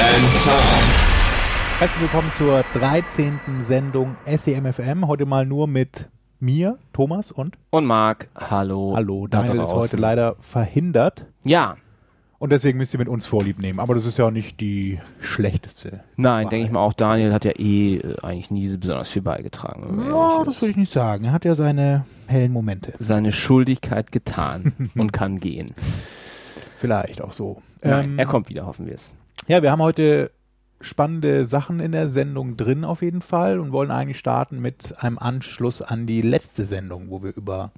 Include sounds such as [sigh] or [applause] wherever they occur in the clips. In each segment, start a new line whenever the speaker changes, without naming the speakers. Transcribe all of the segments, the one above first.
and Tom.
Herzlich willkommen zur 13. Sendung SEMFM. Heute mal nur mit mir, Thomas und
Und Marc, hallo.
Hallo.
da
Daniel ist heute leider verhindert
Ja,
und deswegen müsst ihr mit uns Vorlieb nehmen. Aber das ist ja auch nicht die schlechteste.
nein, denke ich mal auch, Daniel hat ja eh äh, eigentlich nie so besonders viel beigetragen.
Ja, das würde ich nicht sagen. Er hat ja seine hellen Momente.
Seine Schuldigkeit getan [laughs] und kann gehen.
Vielleicht auch so.
Nein,
Ähm,
er kommt wieder, hoffen wir es.
Ja, wir haben heute spannende Sachen in der Sendung drin auf jeden Fall und wollen eigentlich starten mit einem Anschluss an die letzte Sendung, wo wir über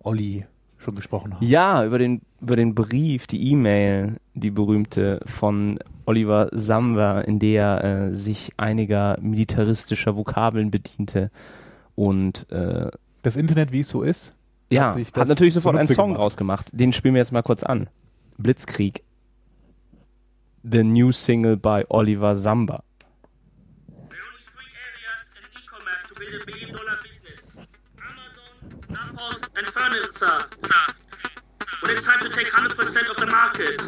Olli schon gesprochen haben.
Ja, über den, über den Brief, die E-Mail, die berühmte von Oliver Samba, in der äh, sich einiger militaristischer Vokabeln bediente und äh,
Das Internet, wie es so ist,
ja,
Hat
hat, natürlich sofort einen Song
gemacht.
rausgemacht. Den spielen wir jetzt mal kurz an. Blitzkrieg. The new single by Oliver Samba.
There are only three areas in e-commerce to build a billion dollar business. Amazon, Zappos, and furniture. When it's time to take 100% of the market,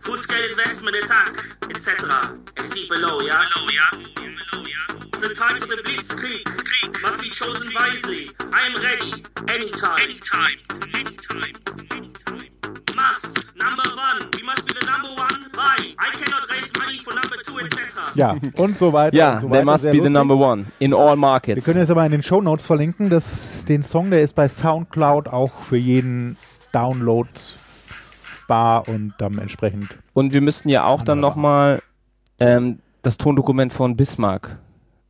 full scale investment attack, etc. And see below, yeah? Below, yeah? Below, yeah? The time for the Blitzkrieg must be chosen wisely. I am ready, anytime. Anytime. Anytime.
Ja, und so weiter.
Ja,
und so
they must
Sehr
be the
lustig.
number one in all
Wir
markets.
können jetzt aber in den Show Notes verlinken, dass den Song, der ist bei Soundcloud auch für jeden Download bar und dann entsprechend.
Und wir müssten ja auch dann nochmal ähm, das Tondokument von Bismarck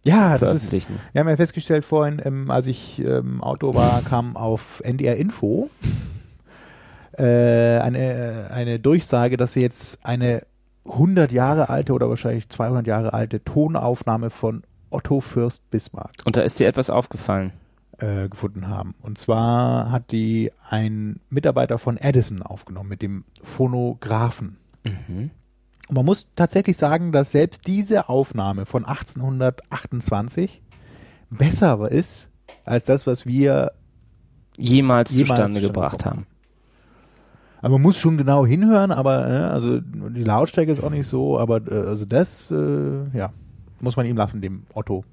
Ja, das ist. Wir haben ja festgestellt vorhin, ähm, als ich ähm, im Auto war, kam auf NDR Info eine, eine Durchsage, dass sie jetzt eine 100 Jahre alte oder wahrscheinlich 200 Jahre alte Tonaufnahme von Otto Fürst Bismarck
Und da ist dir etwas aufgefallen.
äh, gefunden haben. Und zwar hat die ein Mitarbeiter von Edison aufgenommen mit dem Phonographen.
Mhm.
Und man muss tatsächlich sagen, dass selbst diese Aufnahme von 1828 besser ist als das, was wir.
Jemals,
Jemals
zustande
zustande
gebracht haben.
Aber man muss schon genau hinhören, aber äh, also die Lautstärke ist auch nicht so, aber äh, also das, äh, ja, muss man ihm lassen, dem Otto.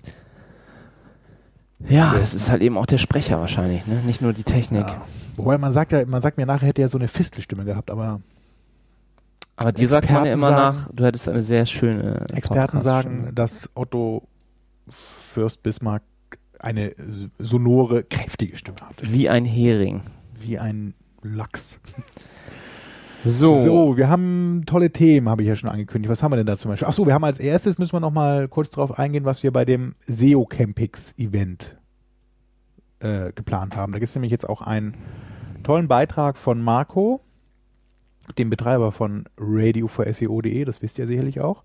Ja, das ist halt eben auch der Sprecher wahrscheinlich, ne? nicht nur die Technik.
Ja. Wobei man sagt ja, man sagt mir nachher, hätte er so eine Fistelstimme gehabt, aber
Aber dir sagt man ja immer
sagen-
nach, du hättest eine sehr schöne
Experten sagen, dass Otto Fürst Bismarck eine sonore, kräftige Stimme hat.
Wie ein Hering.
Wie ein Lachs.
So.
So, wir haben tolle Themen, habe ich ja schon angekündigt. Was haben wir denn da zum Beispiel? Achso, wir haben als erstes, müssen wir noch mal kurz darauf eingehen, was wir bei dem SEO Campix Event äh, geplant haben. Da gibt es nämlich jetzt auch einen tollen Beitrag von Marco, dem Betreiber von Radio for SEO.de, das wisst ihr sicherlich auch.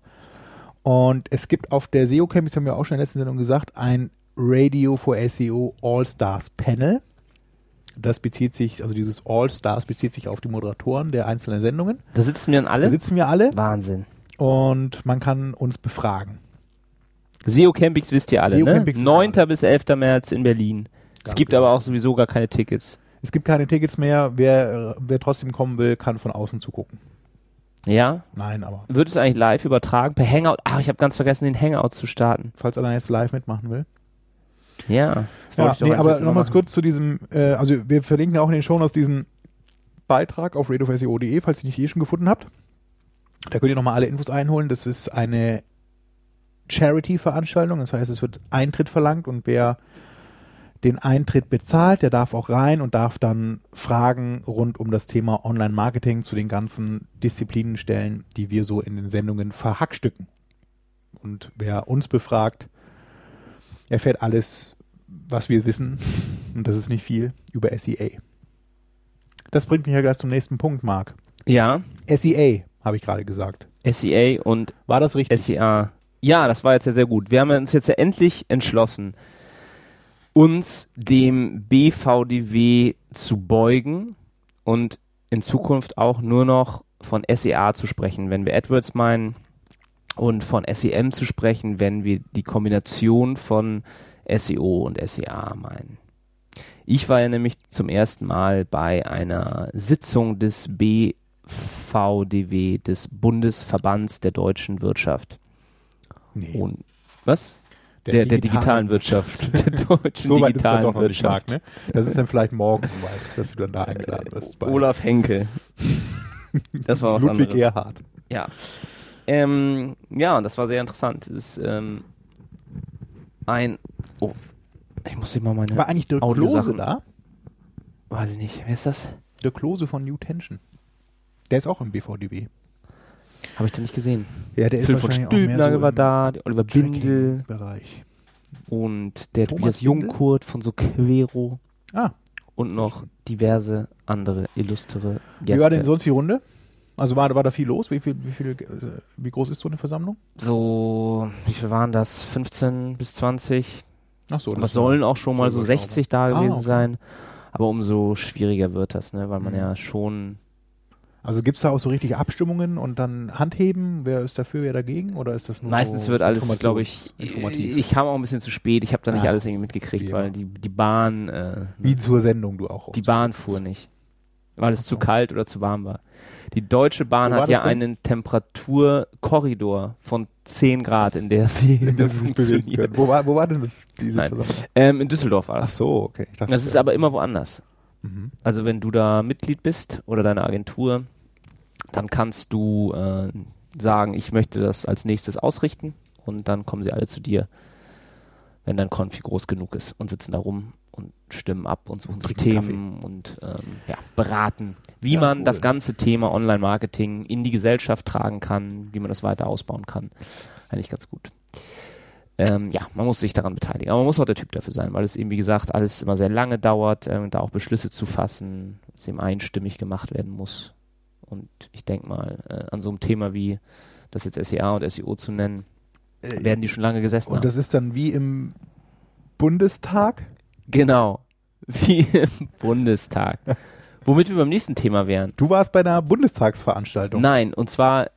Und es gibt auf der SEO Campix, haben wir auch schon in der letzten Sendung gesagt, ein Radio for SEO All-Stars Panel. Das bezieht sich, also dieses All-Stars bezieht sich auf die Moderatoren der einzelnen Sendungen.
Da sitzen wir dann alle?
Da sitzen wir alle
Wahnsinn.
und man kann uns befragen.
SEO Campings wisst ihr alle,
SEO
ne?
Campings wissen
9.
alle.
bis 11. März in Berlin. es
Ganz
gibt
genau.
aber auch sowieso gar keine Tickets.
Es gibt keine Tickets mehr. Wer, wer trotzdem kommen will, kann von außen zugucken.
Ja?
Nein, aber
Wird es eigentlich live übertragen per Hangout? Ach, ich habe ganz vergessen, den Hangout zu starten.
falls einer jetzt live mitmachen will.
Ja. Das
Ja,
ich
nee, aber nochmals
machen.
kurz zu diesem, äh, also wir verlinken auch in den Shownotes diesen Beitrag auf radiofseo.de, falls ihr nicht eh schon gefunden habt. Da könnt ihr nochmal alle Infos einholen. Das ist eine Charity-Veranstaltung, das heißt, es wird Eintritt verlangt und wer den Eintritt bezahlt, der darf auch rein und darf dann Fragen rund um das Thema Online-Marketing zu den ganzen Disziplinen stellen, die wir so in den Sendungen verhackstücken. Und wer uns befragt, erfährt alles, was wir wissen, und das ist nicht viel, über SEA. Das bringt mich ja gleich zum nächsten Punkt, Marc.
Ja,
SEA, habe ich gerade gesagt.
SEA und
War das richtig?
SEA. Ja, das war jetzt ja sehr gut. Wir haben uns jetzt ja endlich entschlossen, uns dem BVDW zu beugen und in Zukunft auch nur noch von SEA zu sprechen, wenn wir AdWords meinen und von SEM zu sprechen, wenn wir die Kombination von SEO und SEA meinen. Ich war ja nämlich zum ersten Mal bei einer Sitzung des BVDW, des Bundesverbands der deutschen Wirtschaft.
nee.
Und was? Der, der, digitalen Wirtschaft. [laughs] Der deutschen
So weit ist dann
digitalen
doch noch nicht, Marc,
Wirtschaft.
ne? Das ist dann vielleicht morgen soweit, dass du dann da eingeladen wirst.
Olaf Henkel. [laughs] Das war was
Ludwig
anderes.
Erhard.
Ja. Ähm, ja, und das war sehr interessant. Es ist ähm, ein. Oh, ich muss mal meine.
War eigentlich Dirk Klose da?
Weiß ich nicht. Wer ist das?
Dirk Klose von New Tension. Der ist auch im BVDW.
Habe ich den nicht gesehen.
Ja, der ist
Phil von
auch mehr
Stülpnagel
so
war da, der Oliver Bindel
Bereich.
und der
Thomas
Tobias? Jungkurt von so Quero
Ah,
und noch diverse andere illustre Gäste.
wie war denn sonst die Runde? Also war, war da viel los? Wie, viel, wie, viel, äh, wie groß ist so eine Versammlung?
so, wie viel waren das? 15 bis 20?
Ach so,
Aber
das
sollen auch schon mal so
soll
60 da
Ah,
gewesen
okay.
sein. Aber umso schwieriger wird das, ne? weil man
Mhm.
ja schon.
Also gibt es da auch so richtige Abstimmungen und dann Handheben? Wer ist dafür, wer dagegen? Oder ist das nur
Meistens wird alles, glaube ich.
informativ?
Ich kam auch ein bisschen zu spät. Ich habe da nicht
Ah,
alles irgendwie
wie
mitgekriegt, weil die, die Bahn. Äh,
Wie zur Sendung du auch.
die Bahn fuhr nicht. Weil es
Ach so.
zu kalt oder zu warm war. Die Deutsche Bahn hat ja
denn?
einen Temperaturkorridor von 10 Grad, in der sie
in der
funktioniert.
Wo war, wo war denn das, diese?
Ähm, in Düsseldorf war
Ach
das.
so, okay. Dachte,
Das ist aber immer woanders.
Mhm.
Also wenn du da Mitglied bist oder deine Agentur, dann kannst du äh, sagen, ich möchte das als nächstes ausrichten und dann kommen sie alle zu dir, wenn dein Konfi groß genug ist und sitzen da rum und stimmen ab und suchen sich Themen und ähm, ja, beraten, wie
Ja,
man
cool.
das ganze Thema Online-Marketing in die Gesellschaft tragen kann, wie man das weiter ausbauen kann. Eigentlich ganz gut. Ähm, ja, man muss sich daran beteiligen. Aber man muss auch der Typ dafür sein, weil es eben, wie gesagt, alles immer sehr lange dauert, ähm, da auch Beschlüsse zu fassen, es eben einstimmig gemacht werden muss. Und ich denke mal, äh, an so einem Thema wie das jetzt SEA und SEO zu nennen,
Äh,
werden die schon lange gesessen
Und
haben.
das ist dann wie im Bundestag?
Genau. Wie im Bundestag. Womit wir beim nächsten Thema wären.
Du warst bei einer Bundestagsveranstaltung.
Nein, und zwar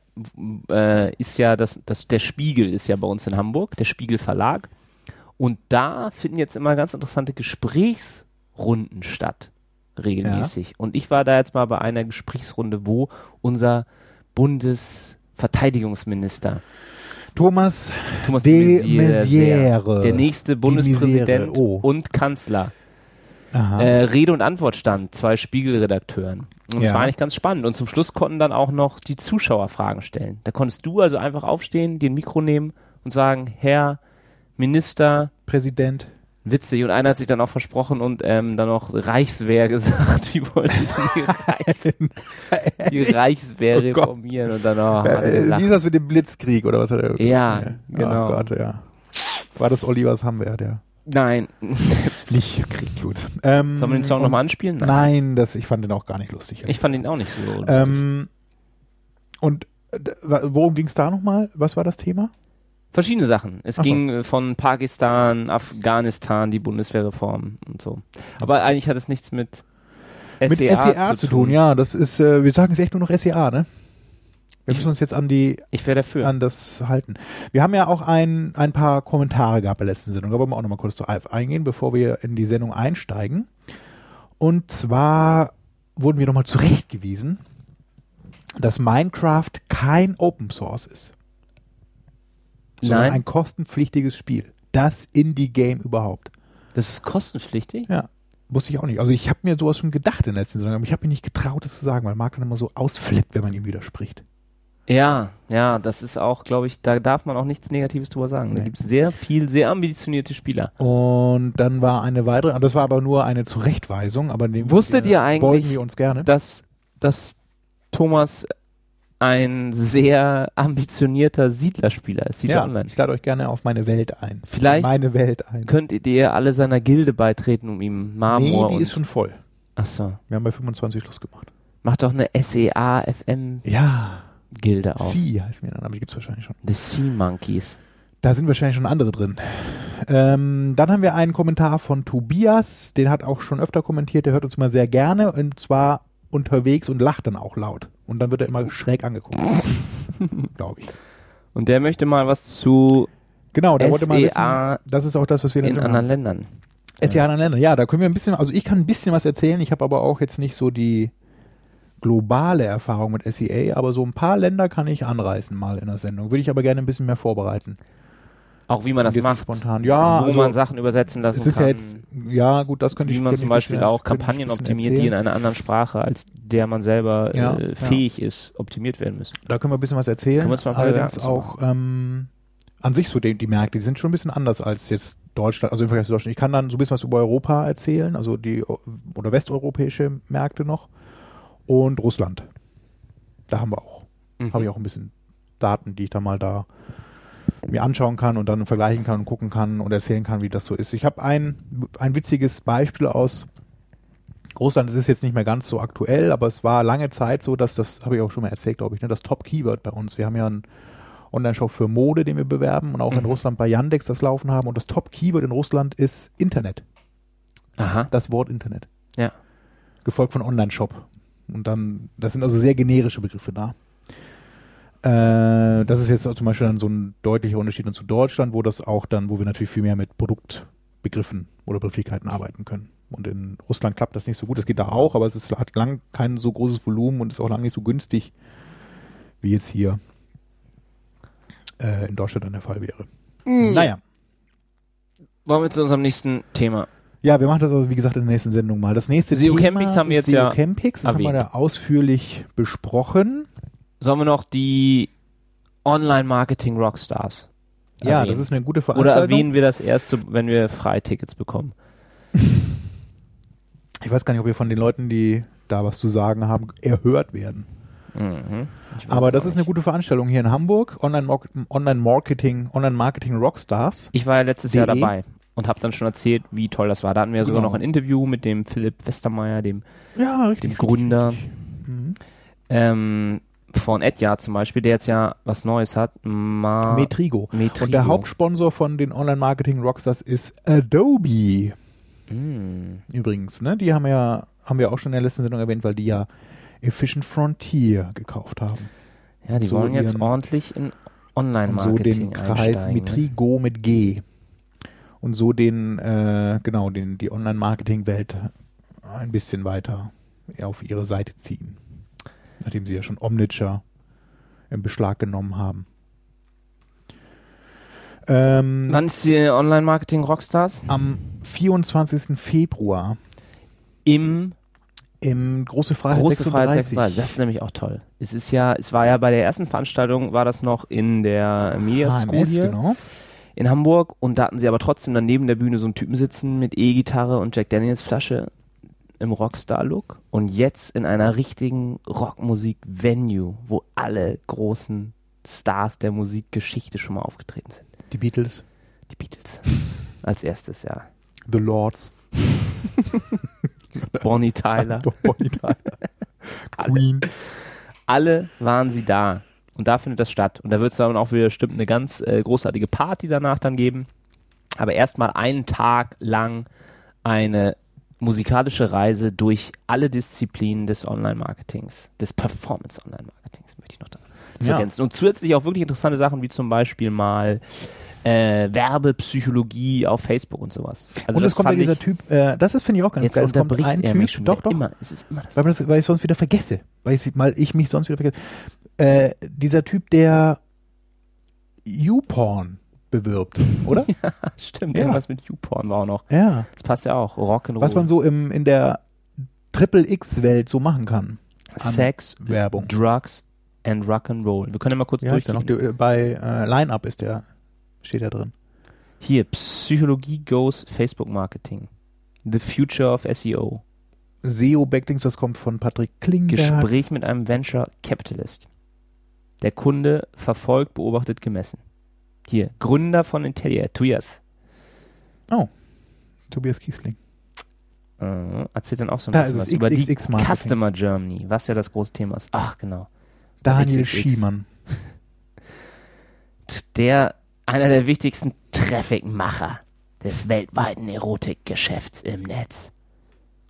äh, ist ja das, das, der Spiegel ist ja bei uns in Hamburg, der Spiegel Verlag. Und da finden jetzt immer ganz interessante Gesprächsrunden statt, regelmäßig. Und ich war da jetzt mal bei einer Gesprächsrunde, wo unser Bundesverteidigungsminister
Thomas
Thomas
de
de Maizière, der nächste Bundespräsident
oh.
und Kanzler, äh, Rede und Antwort stand, zwei Spiegelredakteuren. Und es
Ja.
war eigentlich ganz spannend. Und zum Schluss konnten dann auch noch die Zuschauer Fragen stellen. Da konntest du also einfach aufstehen, dir ein Mikro nehmen und sagen, Herr Minister,
Präsident.
Witzig. Und einer hat sich dann auch versprochen und ähm, dann noch Reichswehr [laughs] gesagt. Wie wollte sich denn die, [laughs] Reichs die Reichswehr
Oh Gott.
reformieren? Und dann auch, er
Äh, wie ist das mit dem Blitzkrieg oder was hat er?
Ja, genau.
Oh Gott, ja. War das Olivers Hamwer, der
Nein. [laughs]
nicht gut. Ähm,
Sollen wir den Song nochmal anspielen?
Nein, das, ich fand den auch gar nicht lustig.
Ich fand ihn auch nicht so lustig.
ähm, und äh, worum ging es da nochmal? Was war das Thema?
Verschiedene Sachen. Es
Ach so.
ging äh, von Pakistan, Afghanistan, die Bundeswehrreform und so. Aber eigentlich hat es nichts mit SEA,
mit SEA zu tun, ja. Das ist, äh, wir sagen jetzt echt nur noch SEA, ne? Wir
Ich-
müssen uns jetzt an die
Ich wäre dafür.
an das halten. Wir haben ja auch ein, ein paar Kommentare gehabt bei der letzten Sendung. Da wollen wir auch nochmal kurz darauf eingehen, bevor wir in die Sendung einsteigen. Und zwar wurden wir nochmal zurechtgewiesen, dass Minecraft kein Open Source ist. Sondern
Nein.
ein kostenpflichtiges Spiel. Das Indie-Game überhaupt.
Das ist kostenpflichtig?
Ja. Wusste ich auch nicht. Also ich habe mir sowas schon gedacht in der letzten Sendung, aber ich habe mir nicht getraut, das zu sagen, weil Marc dann immer so ausflippt, wenn man ihm widerspricht.
Ja, ja, das ist auch, glaube ich, da darf man auch nichts Negatives drüber sagen. Da
Nee.
gibt es sehr viel, sehr ambitionierte Spieler.
Und dann war eine weitere, das war aber nur eine Zurechtweisung, aber dem
Wusstet ihr eigentlich,
wir uns gerne.
Dass, dass Thomas ein sehr ambitionierter Siedlerspieler ist, Siedler
ja,
Online.
ich lade euch gerne auf meine Welt ein.
Vielleicht
meine Welt ein.
Könntet ihr alle seiner Gilde beitreten, um ihm Marmor
nee, die ist schon voll.
Achso.
Wir haben bei 25 Schluss gemacht.
Mach doch eine SEA FM
Ja,
Gilde auch.
Sea heißt mir dann, aber die gibt es wahrscheinlich schon.
The Sea Monkeys.
Da sind wahrscheinlich schon andere drin. Ähm, dann haben wir einen Kommentar von Tobias, den hat auch schon öfter kommentiert, der hört uns mal sehr gerne und zwar unterwegs und lacht dann auch laut. Und dann wird er immer schräg angeguckt. [laughs] Glaube ich.
Und der möchte mal was zu
Genau, der wollte mal wissen, das ist auch das, was wir
in anderen
haben.
Ländern.
SEA in anderen Ländern. Ja, da können wir ein bisschen, also ich kann ein bisschen was erzählen, ich habe aber auch jetzt nicht so die globale Erfahrung mit SEA, aber so ein paar Länder kann ich anreißen mal in der Sendung. Würde ich aber gerne ein bisschen mehr vorbereiten.
Auch wie man das macht.
Spontan. Ja,
wo
also,
man Sachen übersetzen lassen
es ist
kann.
ja jetzt, ja gut, das könnte ich
wie man zum Beispiel
bisschen-
auch Kampagnen optimiert, die in einer anderen Sprache, als der man selber
Ja,
äh,
ja.
fähig ist, optimiert werden müssen.
Da können wir ein bisschen was erzählen. Allerdings auch ähm, an sich so die, die Märkte, die sind schon ein bisschen anders als jetzt Deutschland, also im Vergleich zu Deutschland. Ich kann dann so ein bisschen was über Europa erzählen, also die oder westeuropäische Märkte noch und Russland. Da haben wir auch,
Mhm.
habe ich auch ein bisschen Daten, die ich dann mal da mir anschauen kann und dann vergleichen kann und gucken kann und erzählen kann, wie das so ist. Ich habe ein, ein witziges Beispiel aus Russland. Es ist jetzt nicht mehr ganz so aktuell, aber es war lange Zeit so, dass das, habe ich auch schon mal erzählt, glaube ich, ne, das Top-Keyword bei uns. Wir haben ja einen Online-Shop für Mode, den wir bewerben und auch in
Mhm.
Russland bei Yandex das laufen haben. Und das Top-Keyword in Russland ist Internet.
Aha.
Das Wort Internet.
Ja.
Gefolgt von Online-Shop. Und dann, das sind also sehr generische Begriffe da. Äh, das ist jetzt zum Beispiel dann so ein deutlicher Unterschied zu Deutschland, wo das auch dann, wo wir natürlich viel mehr mit Produktbegriffen oder Begrifflichkeiten arbeiten können. Und in Russland klappt das nicht so gut. Das geht da auch, aber es ist, hat lang kein so großes Volumen und ist auch lang nicht so günstig, wie jetzt hier äh, in Deutschland dann der Fall wäre. Naja.
Wollen wir zu unserem nächsten Thema?
Ja, wir machen das aber, wie gesagt, in der nächsten Sendung mal. Das nächste
SEO
Thema
Campings haben wir
ist
jetzt ja
SEO Campings, das haben wir
erwähnt.
da ausführlich besprochen.
Sollen wir noch die Online-Marketing-Rockstars
Ja,
erwähnen?
das ist eine gute
Oder
Veranstaltung.
erwähnen wir das erst, wenn wir Freitickets bekommen?
Ich weiß gar nicht, ob wir von den Leuten, die da was zu sagen haben, erhört werden.
Mhm.
Aber das ist eine gute Veranstaltung hier in Hamburg. Online-Mar- Online-Marketing, Online-Marketing Rockstars.
Ich war ja letztes Jahr
DE.
dabei und habe dann schon erzählt, wie toll das war. Da hatten wir ja sogar
Genau.
noch ein Interview mit dem Philipp Westermeier, dem,
Ja, richtig.
dem Gründer
Mhm.
ähm, von Edja zum Beispiel, der jetzt ja was Neues hat. Ma
Metrigo.
Metrigo.
Und der Hauptsponsor von den Online-Marketing Rockstars ist Adobe.
Mm.
Übrigens, ne? Die haben ja, haben wir auch schon in der letzten Sendung erwähnt, weil die ja Efficient Frontier gekauft haben.
Ja, die
So
wollen jetzt ordentlich in
Und so
Online-Marketing
den Kreis
einsteigen. ne?
Metrigo mit G. Und so den, äh, genau, den, die Online-Marketing-Welt ein bisschen weiter auf ihre Seite ziehen. Nachdem sie ja schon Omniture in Beschlag genommen haben. Ähm,
Wann ist die Online-Marketing Rockstars?
am 24. Februar
Im
im Große Freiheit
Große Freiheit
36.
36. Das ist nämlich auch toll. Es ist ja, es war ja bei der ersten Veranstaltung, war das noch in der Media School
HMS,
hier
genau.
in Hamburg und da hatten sie aber trotzdem dann neben der Bühne so einen Typen sitzen mit E-Gitarre und Jack Daniels Flasche im Rockstar-Look und jetzt in einer richtigen Rockmusik-Venue, wo alle großen Stars der Musikgeschichte schon mal aufgetreten sind.
Die Beatles,
Die Beatles. [laughs] Als erstes, ja.
The Lords, [laughs]
Bonnie Tyler. [laughs]
Bonnie Tyler, Queen.
alle waren sie da. Und da findet das statt. Und da wird es dann auch wieder bestimmt eine ganz äh, großartige Party danach dann geben. Aber erstmal einen Tag lang eine musikalische Reise durch alle Disziplinen des Online-Marketings, des Performance-Online-Marketings, möchte ich noch da zu
Ja.
ergänzen. Und zusätzlich auch wirklich interessante Sachen, wie zum Beispiel mal äh, Werbepsychologie auf Facebook und sowas. Also
und
das
es kommt ja dieser Typ, äh, das ist, finde ich auch ganz
jetzt
geil. Es kommt ein Typ,
mich schon
doch, doch,
Immer, es ist immer das.
weil, das, weil ich sonst wieder vergesse, weil ich, weil ich mich sonst wieder vergesse. Äh, dieser Typ, der YouPorn bewirbt, oder? [laughs]
Stimmt,
Ja.
irgendwas mit YouPorn war auch noch.
ja.
Das passt ja auch. Rock'n'Roll.
Was man so im, in der Triple X-Welt so machen kann.
Sex,
Werbung.
Drugs and Rock'n'Roll. Wir können ja mal kurz
noch?
durchgehen.
Der, bei äh, Line-Up ist der, steht da drin.
Hier, Psychologie goes Facebook Marketing. The Future of SEO.
SEO-Backlinks, das kommt von Patrick Klingberg.
Gespräch mit einem Venture Capitalist. Der Kunde verfolgt, beobachtet, gemessen. Hier, Gründer von Intellia, Tuyas.
Tobias Kiesling.
Äh, erzählt dann auch so ein
Da
bisschen was über die. Customer Journey, was ja das große Thema ist. Ach, genau.
Daniel
XXX.
Schiemann. [laughs]
Der, einer der wichtigsten Traffic-Macher des weltweiten Erotikgeschäfts im Netz.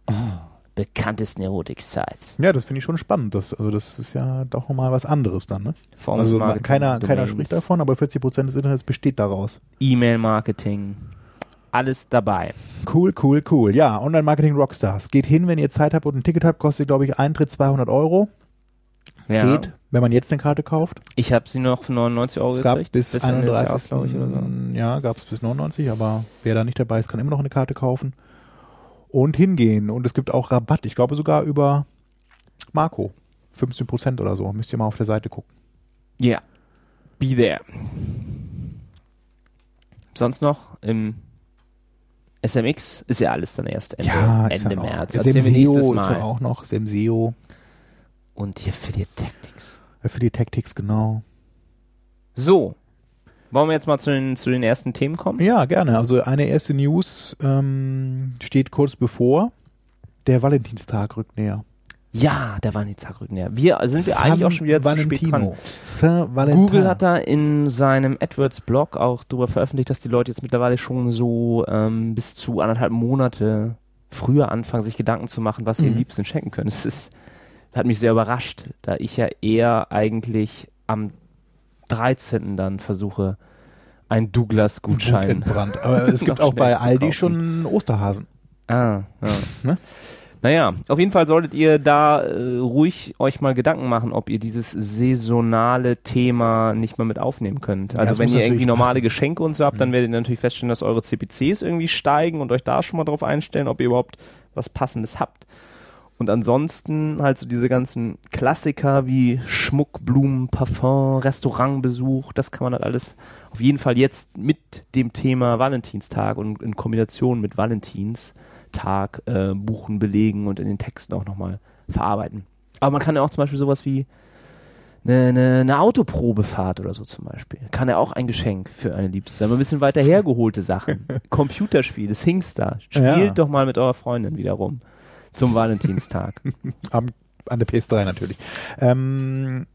Oh, bekanntesten Erotik-Sites.
Ja, das finde ich schon spannend. Das, also das ist ja doch nochmal was anderes dann. Ne? Also keiner, keiner spricht davon, aber 40% des Internets besteht daraus.
E-Mail-Marketing. Alles dabei.
Cool, cool, cool. Ja, Online-Marketing Rockstars. Geht hin, wenn ihr Zeit habt und ein Ticket habt, kostet, glaube ich, Eintritt 200 Euro.
Ja.
Geht, wenn man jetzt eine Karte kauft.
Ich habe sie noch für 99 Euro
Es gab
gekriegt.
bis,
des
31.
Jahres, glaube ich, oder so.
Ja, gab es bis 99, aber wer da nicht dabei ist, kann immer noch eine Karte kaufen. Und hingehen. Und es gibt auch Rabatt. Ich glaube sogar über Marco. 15% oder so. Müsst ihr mal auf der Seite gucken.
Ja. Be there. Sonst noch im SMX ist ja alles dann erst Ende, Ende
ja noch-
März.
Semseo ist ja auch noch. Semseo.
Und die Affiliate Tactics.
Für die Tactics, genau.
So. Wollen wir jetzt mal zu den, zu den ersten Themen kommen?
Ja, gerne. Also eine erste News ähm, steht kurz bevor. Der Valentinstag rückt näher.
Ja, der Valentinstag rückt näher. Wir sind wir eigentlich auch schon wieder zu spät dran.
Valentino. Saint Valentin.
Google hat da in seinem AdWords-Blog auch darüber veröffentlicht, dass die Leute jetzt mittlerweile schon so ähm, bis zu anderthalb Monate früher anfangen, sich Gedanken zu machen, was sie
Mhm.
den Liebsten schenken können. Das ist, hat mich sehr überrascht, da ich ja eher eigentlich am 13. dann versuche, einen Douglas-Gutschein.
entbrannt. Aber es [laughs] gibt auch bei Aldi
kaufen.
schon einen Osterhasen.
Ah, ja.
Ne?
Naja, auf jeden Fall solltet ihr da äh, ruhig euch mal Gedanken machen, ob ihr dieses saisonale Thema nicht mal mit aufnehmen könnt.
Ja,
Also
das
wenn ihr irgendwie normale
passen.
Geschenke und so habt, dann
Mhm.
werdet ihr natürlich feststellen, dass eure CPCs irgendwie steigen und euch da schon mal drauf einstellen, ob ihr überhaupt was Passendes habt. Und ansonsten halt so diese ganzen Klassiker wie Schmuck, Blumen, Parfum, Restaurantbesuch, das kann man halt alles auf jeden Fall jetzt mit dem Thema Valentinstag und in Kombination mit Valentinstag äh, buchen, belegen und in den Texten auch nochmal verarbeiten. Aber man kann ja auch zum Beispiel sowas wie eine, eine, eine Autoprobefahrt oder so zum Beispiel. Kann ja auch ein Geschenk für eine Liebste sein. Ein bisschen weiter hergeholte Sachen. [laughs] Computerspiele, Singstar. Spielt
Ja.
doch mal mit eurer Freundin wieder rum. Zum Valentinstag. [laughs]
Am, an der PS3 natürlich. Ähm,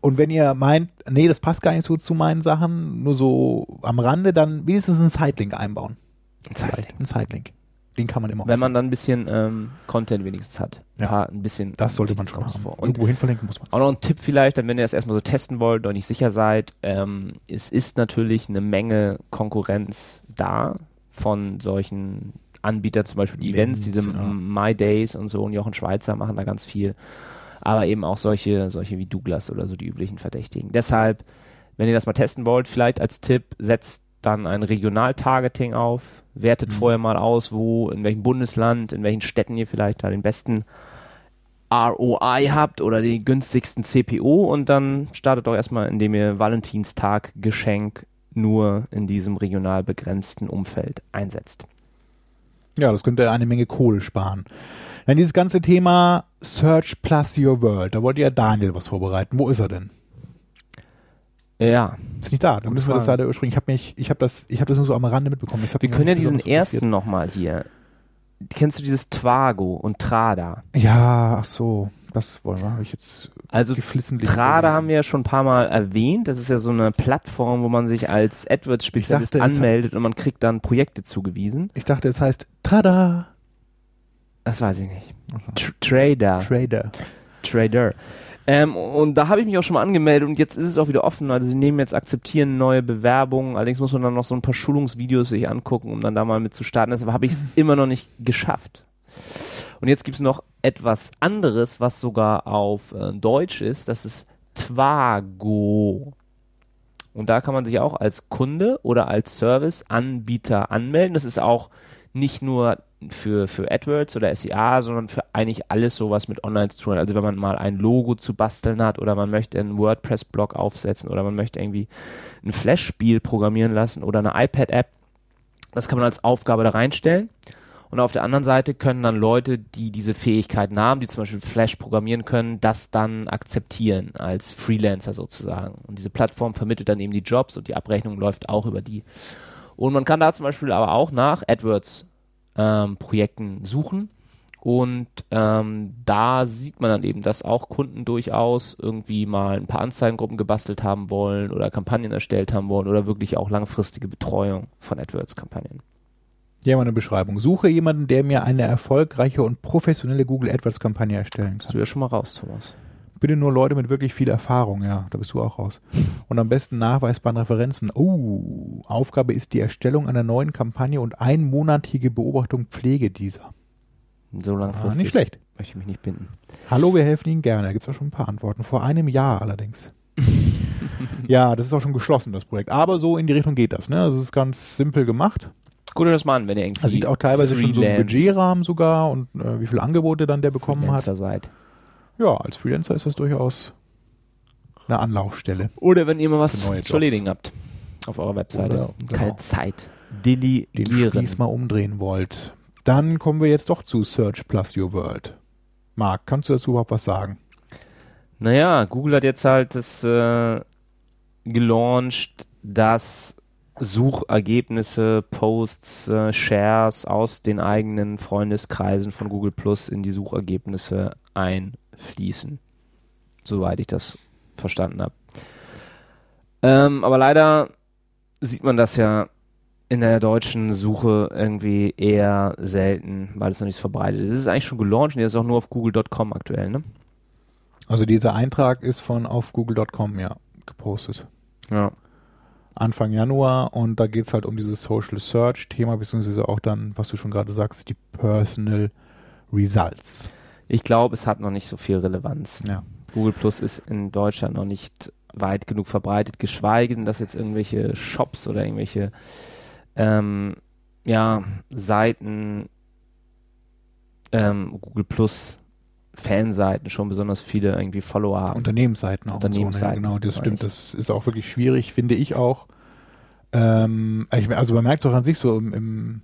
und wenn ihr meint, nee, das passt gar nicht so zu meinen Sachen, nur so am Rande, dann wenigstens einen Sidelink einbauen. Vielleicht. Ein Sidelink. Den kann man immer
Wenn man dann ein bisschen ähm, Content wenigstens hat. Ein
Ja.
paar, ein bisschen.
Das sollte man schon haben.
vor. Und
Irgendwo hin verlinken muss man
Auch noch ein Tipp vielleicht, dann wenn ihr das erstmal so testen wollt und nicht sicher seid, ähm, es ist natürlich eine Menge Konkurrenz da von solchen Anbietern, zum Beispiel die Events,
Events,
diese
ja.
My Days und so und Jochen Schweizer machen da ganz viel. Aber eben auch solche, solche wie Douglas oder so die üblichen Verdächtigen. Deshalb, wenn ihr das mal testen wollt, vielleicht als Tipp, setzt dann ein Regional-Targeting auf, wertet
Mhm.
vorher mal aus, wo, in welchem Bundesland, in welchen Städten ihr vielleicht da den besten ROI habt oder den günstigsten CPO und dann startet doch erstmal, indem ihr Valentinstag Geschenk nur in diesem regional begrenzten Umfeld einsetzt.
Ja, das könnte eine Menge Kohle sparen. Dann dieses ganze Thema Search plus Your World. Da wollte ja Daniel was vorbereiten. Wo ist er denn?
Ja,
Ist nicht da. Dann müssen wir das leider überspringen. Ich habe mich, ich habe das, ich habe das nur so am Rande mitbekommen.
Wir können ja diesen ersten nochmal hier. Kennst du dieses Twago und Trada?
Ja, ach so. Das wollen wir. Habe ich jetzt
Also. Trada haben wir ja schon ein paar Mal erwähnt. Das ist ja so eine Plattform, wo man sich als AdWords-Spezialist anmeldet und man kriegt dann Projekte zugewiesen.
Ich dachte, es heißt Tada.
Das weiß ich nicht. Tr Trader.
Trader.
Trader. Ähm, und da habe ich mich auch schon mal angemeldet und jetzt ist es auch wieder offen. Also sie nehmen jetzt, akzeptieren neue Bewerbungen. Allerdings muss man dann noch so ein paar Schulungsvideos sich angucken, um dann da mal mit zu starten. Deshalb habe ich es [laughs] immer noch nicht geschafft. Und jetzt gibt es noch etwas anderes, was sogar auf äh, Deutsch ist. Das ist Twago. Und da kann man sich auch als Kunde oder als Serviceanbieter anmelden. Das ist auch nicht nur für, für AdWords oder SEA, sondern für eigentlich alles sowas mit Online zu tun. Also wenn man mal ein Logo zu basteln hat oder man möchte einen WordPress-Blog aufsetzen oder man möchte irgendwie ein Flash-Spiel programmieren lassen oder eine iPad-App, das kann man als Aufgabe da reinstellen. Und auf der anderen Seite können dann Leute, die diese Fähigkeiten haben, die zum Beispiel Flash programmieren können, das dann akzeptieren als Freelancer sozusagen. Und diese Plattform vermittelt dann eben die Jobs und die Abrechnung läuft auch über die. Und man kann da zum Beispiel aber auch nach AdWords ähm, Projekten suchen Und ähm, da sieht man dann eben, dass auch Kunden durchaus irgendwie mal ein paar Anzeigengruppen gebastelt haben wollen oder Kampagnen erstellt haben wollen oder wirklich auch langfristige Betreuung von AdWords-Kampagnen.
Hier haben wir eine Beschreibung. Suche jemanden, der mir eine erfolgreiche und professionelle Google AdWords-Kampagne erstellen
Bist du
kann.
ja schon mal raus, Thomas.
Bitte nur Leute mit wirklich viel Erfahrung, ja, da bist du auch raus. Und am besten nachweisbaren Referenzen. Oh, Aufgabe ist die Erstellung einer neuen Kampagne und einmonatige Beobachtung Pflege dieser.
So
Ah,
langfristig
nicht schlecht.
möchte ich mich nicht binden.
Hallo, wir helfen Ihnen gerne. Da gibt es auch schon ein paar Antworten. Vor einem Jahr allerdings. [laughs] ja, das ist auch schon geschlossen, das Projekt. Aber so in die Richtung geht das. Ne? Also es ist ganz simpel gemacht.
Guckt euch das mal an, wenn ihr irgendwie
Er sieht auch teilweise schon so einen
Freelance-
Budgetrahmen sogar und äh, wie viele Angebote dann der bekommen hat.
Freelancer seid.
Ja, als Freelancer ist das durchaus eine Anlaufstelle.
Oder wenn ihr mal was
Für neue
zu
Jobs.
erledigen habt auf eurer Webseite.
Oder-
Keine
genau.
Zeit.
Den
Delegieren.
Spieß mal umdrehen wollt. Dann kommen wir jetzt doch zu Search Plus Your World. Marc, kannst du dazu überhaupt was sagen?
Naja, Google hat jetzt halt das äh, gelauncht, dass Suchergebnisse, Posts, äh, Shares aus den eigenen Freundeskreisen von Google Plus in die Suchergebnisse einfließen. Soweit ich das verstanden habe. Ähm, aber leider sieht man das ja in der deutschen Suche irgendwie eher selten, weil es noch nicht so verbreitet ist. Es ist eigentlich schon gelauncht und jetzt ist auch nur auf google.com aktuell, ne?
Also dieser Eintrag ist von auf google.com ja gepostet.
Ja.
Anfang Januar und da geht es halt um dieses Social Search Thema, beziehungsweise auch dann, was du schon gerade sagst, die Personal Results.
Ich glaube, es hat noch nicht so viel Relevanz.
Ja.
Google Plus ist in Deutschland noch nicht weit genug verbreitet, geschweige denn, dass jetzt irgendwelche Shops oder irgendwelche ähm, ja, Seiten, ähm, Google Plus Fanseiten schon besonders viele irgendwie Follower haben.
Unternehmensseiten auch.
Unternehmensseiten,
So, ne? Genau, das
meine
stimmt. Das ist auch wirklich schwierig, finde ich auch. Ähm, also man merkt es auch an sich so im, im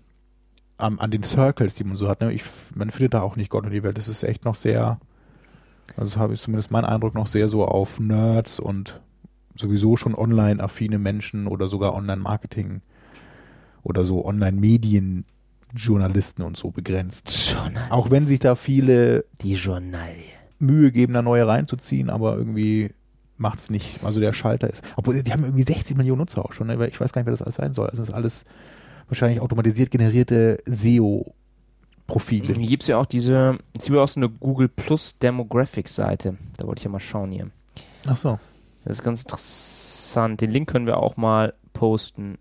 am, an den Circles, die man so hat. Ne? Ich, man findet da auch nicht Gott und die Welt. Das ist echt noch sehr, also das habe ich zumindest meinen Eindruck noch sehr so auf Nerds und sowieso schon online-affine Menschen oder sogar Online-Marketing oder so Online-Medien-Journalisten und so begrenzt. Auch wenn sich da viele
Die Journalie.
Mühe geben, da neue reinzuziehen, aber irgendwie macht es nicht. Also der Schalter ist. Obwohl, die haben irgendwie 60 Millionen Nutzer auch schon, ne? ich weiß gar nicht, wer das alles sein soll. Also das ist alles wahrscheinlich automatisiert generierte SEO-Profile.
Hier gibt es ja auch diese, es gibt ja auch so eine Google Plus Demographics Seite. Da wollte ich ja mal schauen hier.
Ach so.
Das ist ganz interessant. Den Link können wir auch mal posten.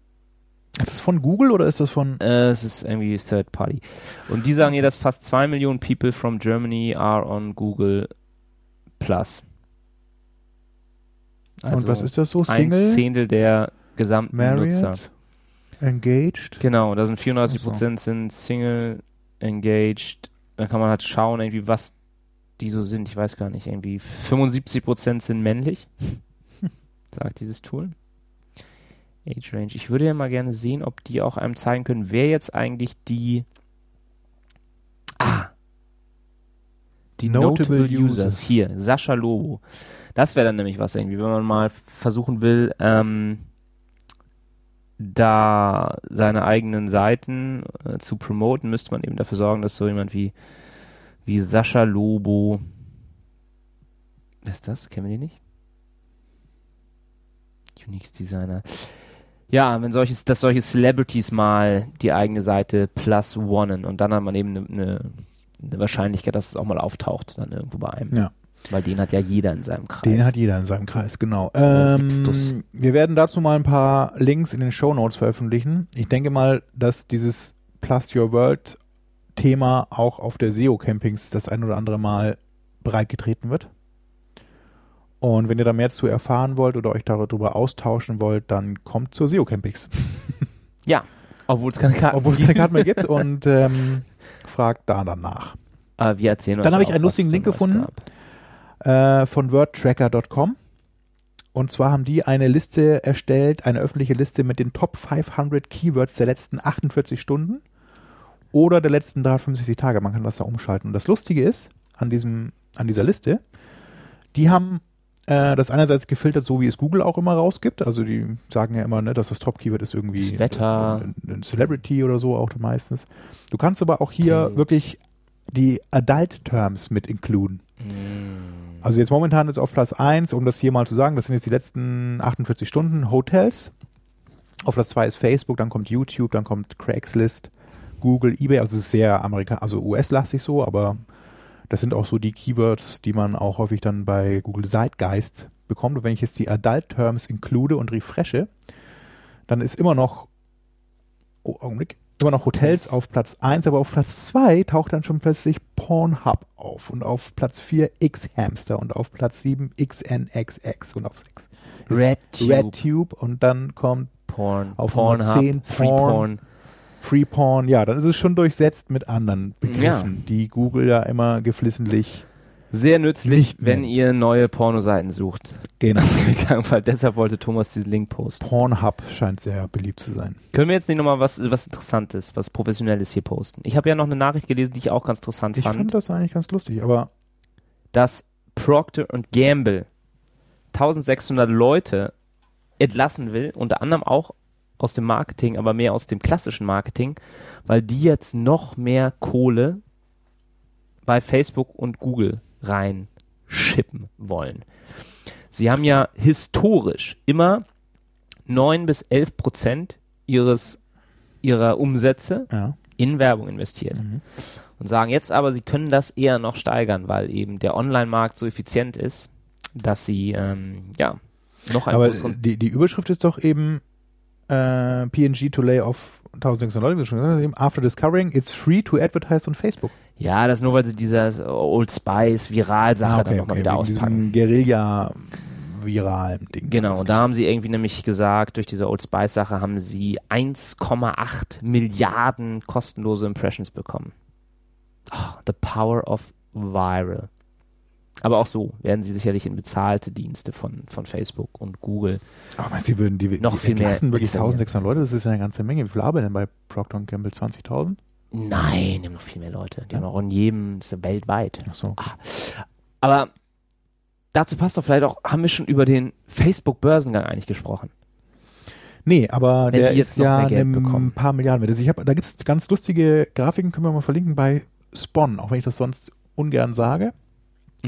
Ist das von Google oder ist das von.
Äh, es ist irgendwie Third Party. Und die sagen hier, dass fast zwei Millionen People from Germany are on Google Plus.
und was ist das so?
Also Ein
Single?
Zehntel der gesamten Nutzer.
Engaged?
Genau, da sind 34
Ach so.
Prozent sind Single, engaged. Da kann man halt schauen, irgendwie, was die so sind. Ich weiß gar nicht, irgendwie 75 Prozent sind männlich, [laughs] sagt dieses Tool. Age Range. Ich würde ja mal gerne sehen, ob die auch einem zeigen können, wer jetzt eigentlich die Ah. Die
Notable
Notable, Users.
Users.
Hier, Sascha Lobo. Das wäre dann nämlich was irgendwie, wenn man mal versuchen will, ähm, da seine eigenen Seiten äh, zu promoten, müsste man eben dafür sorgen, dass so jemand wie, wie Sascha Lobo. Wer ist das? Kennen wir den nicht? Unix Designer. Ja, wenn solches, dass solche Celebrities mal die eigene Seite plus onen und dann hat man eben eine ne, ne Wahrscheinlichkeit, dass es auch mal auftaucht, dann irgendwo bei einem.
Ja.
Weil den hat ja jeder in seinem Kreis.
Den hat jeder in seinem Kreis, genau. Ähm, wir werden dazu mal ein paar Links in den Show Notes veröffentlichen. Ich denke mal, dass dieses Plus Your World Thema auch auf der SEO Campings das ein oder andere Mal breitgetreten wird. Und wenn ihr da mehr zu erfahren wollt oder euch darüber austauschen wollt, dann kommt zur SEO Campings. [laughs]
Ja, obwohl es keine Karten
Obwohl es keine Karte mehr gibt und [laughs] ähm, fragt da dann nach.
Aber wir erzählen
Dann habe ich einen lustigen Link gefunden.
gab.
Äh, von wordtracker.com. Und zwar haben die eine Liste erstellt, eine öffentliche Liste mit den Top 500 Keywords der letzten 48 Stunden oder der letzten 365 Tage. Man kann das da umschalten. Und das Lustige ist an, diesem, an dieser Liste, die haben äh, das einerseits gefiltert, so wie es Google auch immer rausgibt. Also die sagen ja immer, ne, dass das Top-Keyword ist irgendwie
Das Wetter.
ein, ein Celebrity oder so auch meistens. Du kannst aber auch hier
Text.
wirklich die Adult Terms mit inkluden. Also jetzt momentan ist auf Platz 1, um das hier mal zu sagen, das sind jetzt die letzten 48 Stunden Hotels. Auf Platz 2 ist Facebook, dann kommt YouTube, dann kommt Craigslist, Google, eBay, also es ist sehr Amerika also US-lastig so, aber das sind auch so die Keywords, die man auch häufig dann bei Google Zeitgeist bekommt. Und wenn ich jetzt die Adult Terms include und refreshe, dann ist immer noch, oh, Augenblick, immer noch Hotels auf Platz 1, aber auf Platz 2 taucht dann schon plötzlich Pornhub auf und auf Platz 4 X-Hamster und auf Platz 7 XNXX und auf 6 ist
RedTube.
RedTube und dann kommt
Porn,
Auf
Pornhub,
10
Free
Porn.
Porn.
Free Porn, ja, dann ist es schon durchsetzt mit anderen Begriffen,
Ja.
die Google ja immer geflissentlich
Sehr nützlich, wenn ihr neue Pornoseiten sucht.
genau.
Das kann ich sagen, weil deshalb wollte Thomas diesen Link posten.
Pornhub scheint sehr beliebt zu sein.
Können wir jetzt nicht nochmal was, was Interessantes, was Professionelles hier posten? Ich habe ja noch eine Nachricht gelesen, die ich auch ganz interessant
Ich
fand,
fand das eigentlich ganz lustig, aber
dass Procter Gamble 1600 Leute entlassen will, unter anderem auch aus dem Marketing, aber mehr aus dem klassischen Marketing, weil die jetzt noch mehr Kohle bei Facebook und Google rein schippen wollen. Sie haben ja historisch immer 9 bis 11 Prozent ihres, ihrer Umsätze
ja.
in Werbung investiert. Und sagen jetzt aber, sie können das eher noch steigern, weil eben der Online-Markt so effizient ist, dass sie ähm, ja noch einen
Aber die, die Überschrift ist doch eben äh, PNG to lay off 1600 Leute, wie schon gesagt eben, after discovering it's free to advertise on Facebook.
Ja, das nur, weil sie dieser Old Spice Viral-Sache dann nochmal wieder
wegen
auspacken.
diesem Guerilla-viralen Ding.
Genau, da haben sie irgendwie nämlich gesagt, durch diese Old Spice-Sache haben sie 1,8 Milliarden kostenlose Impressions bekommen. Oh, the power of viral. Aber auch so werden sie sicherlich in bezahlte Dienste von, von Facebook und Google.
Aber meinst du, die würden die,
Noch
die
viel mehr
entlassen wirklich
installieren.
1600 Leute? Das ist ja eine ganze Menge. Wie viel arbeiten denn bei Procter Gamble? 20.000?
Nein, die haben noch viel mehr Leute. Die haben auch in jedem, das ist ja weltweit.
Ach so.
Ah. Aber dazu passt doch vielleicht auch, haben wir schon über den Facebook-Börsengang eigentlich gesprochen?
Nee, aber
Wenn
der
jetzt
ist
noch
ja ein paar Milliarden wert. Also ich hab, da gibt es ganz lustige Grafiken, können wir mal verlinken bei Spon, auch wenn ich das sonst ungern sage.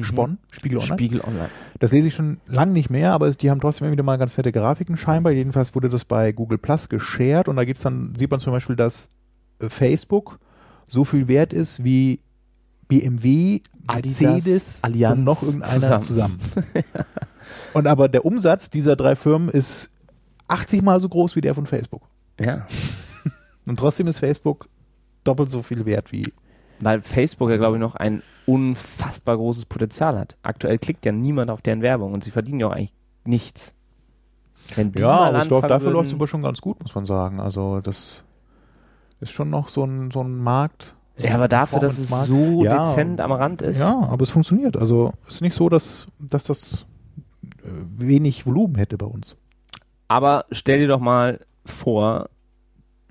Spon, Spiegel Online.
Mhm. Spiegel Online.
Das lese ich schon lang nicht mehr, aber es, die haben trotzdem wieder mal ganz nette Grafiken scheinbar. Jedenfalls wurde das bei Google Plus geshared und da gibt's dann, sieht man zum Beispiel, dass Facebook so viel wert ist wie BMW,
Adidas,
Mercedes
Allianz
und noch irgendeiner zusammen. [laughs] und aber der Umsatz dieser drei Firmen ist 80 mal so groß wie der von Facebook.
Ja. [laughs]
Und trotzdem ist Facebook doppelt so viel wert wie.
Weil Facebook ja, glaube ich, noch ein unfassbar großes Potenzial hat. Aktuell klickt ja niemand auf deren Werbung und sie verdienen ja auch eigentlich nichts.
Ja, aber es läuft, dafür läuft es aber schon ganz gut, muss man sagen. Also das ist schon noch so ein, so ein Markt. so
Ja, aber dafür, dass es so
Ja.
dezent am Rand ist.
Ja, aber es funktioniert. Also es ist nicht so, dass, dass das äh, wenig Volumen hätte bei uns.
Aber stell dir doch mal vor,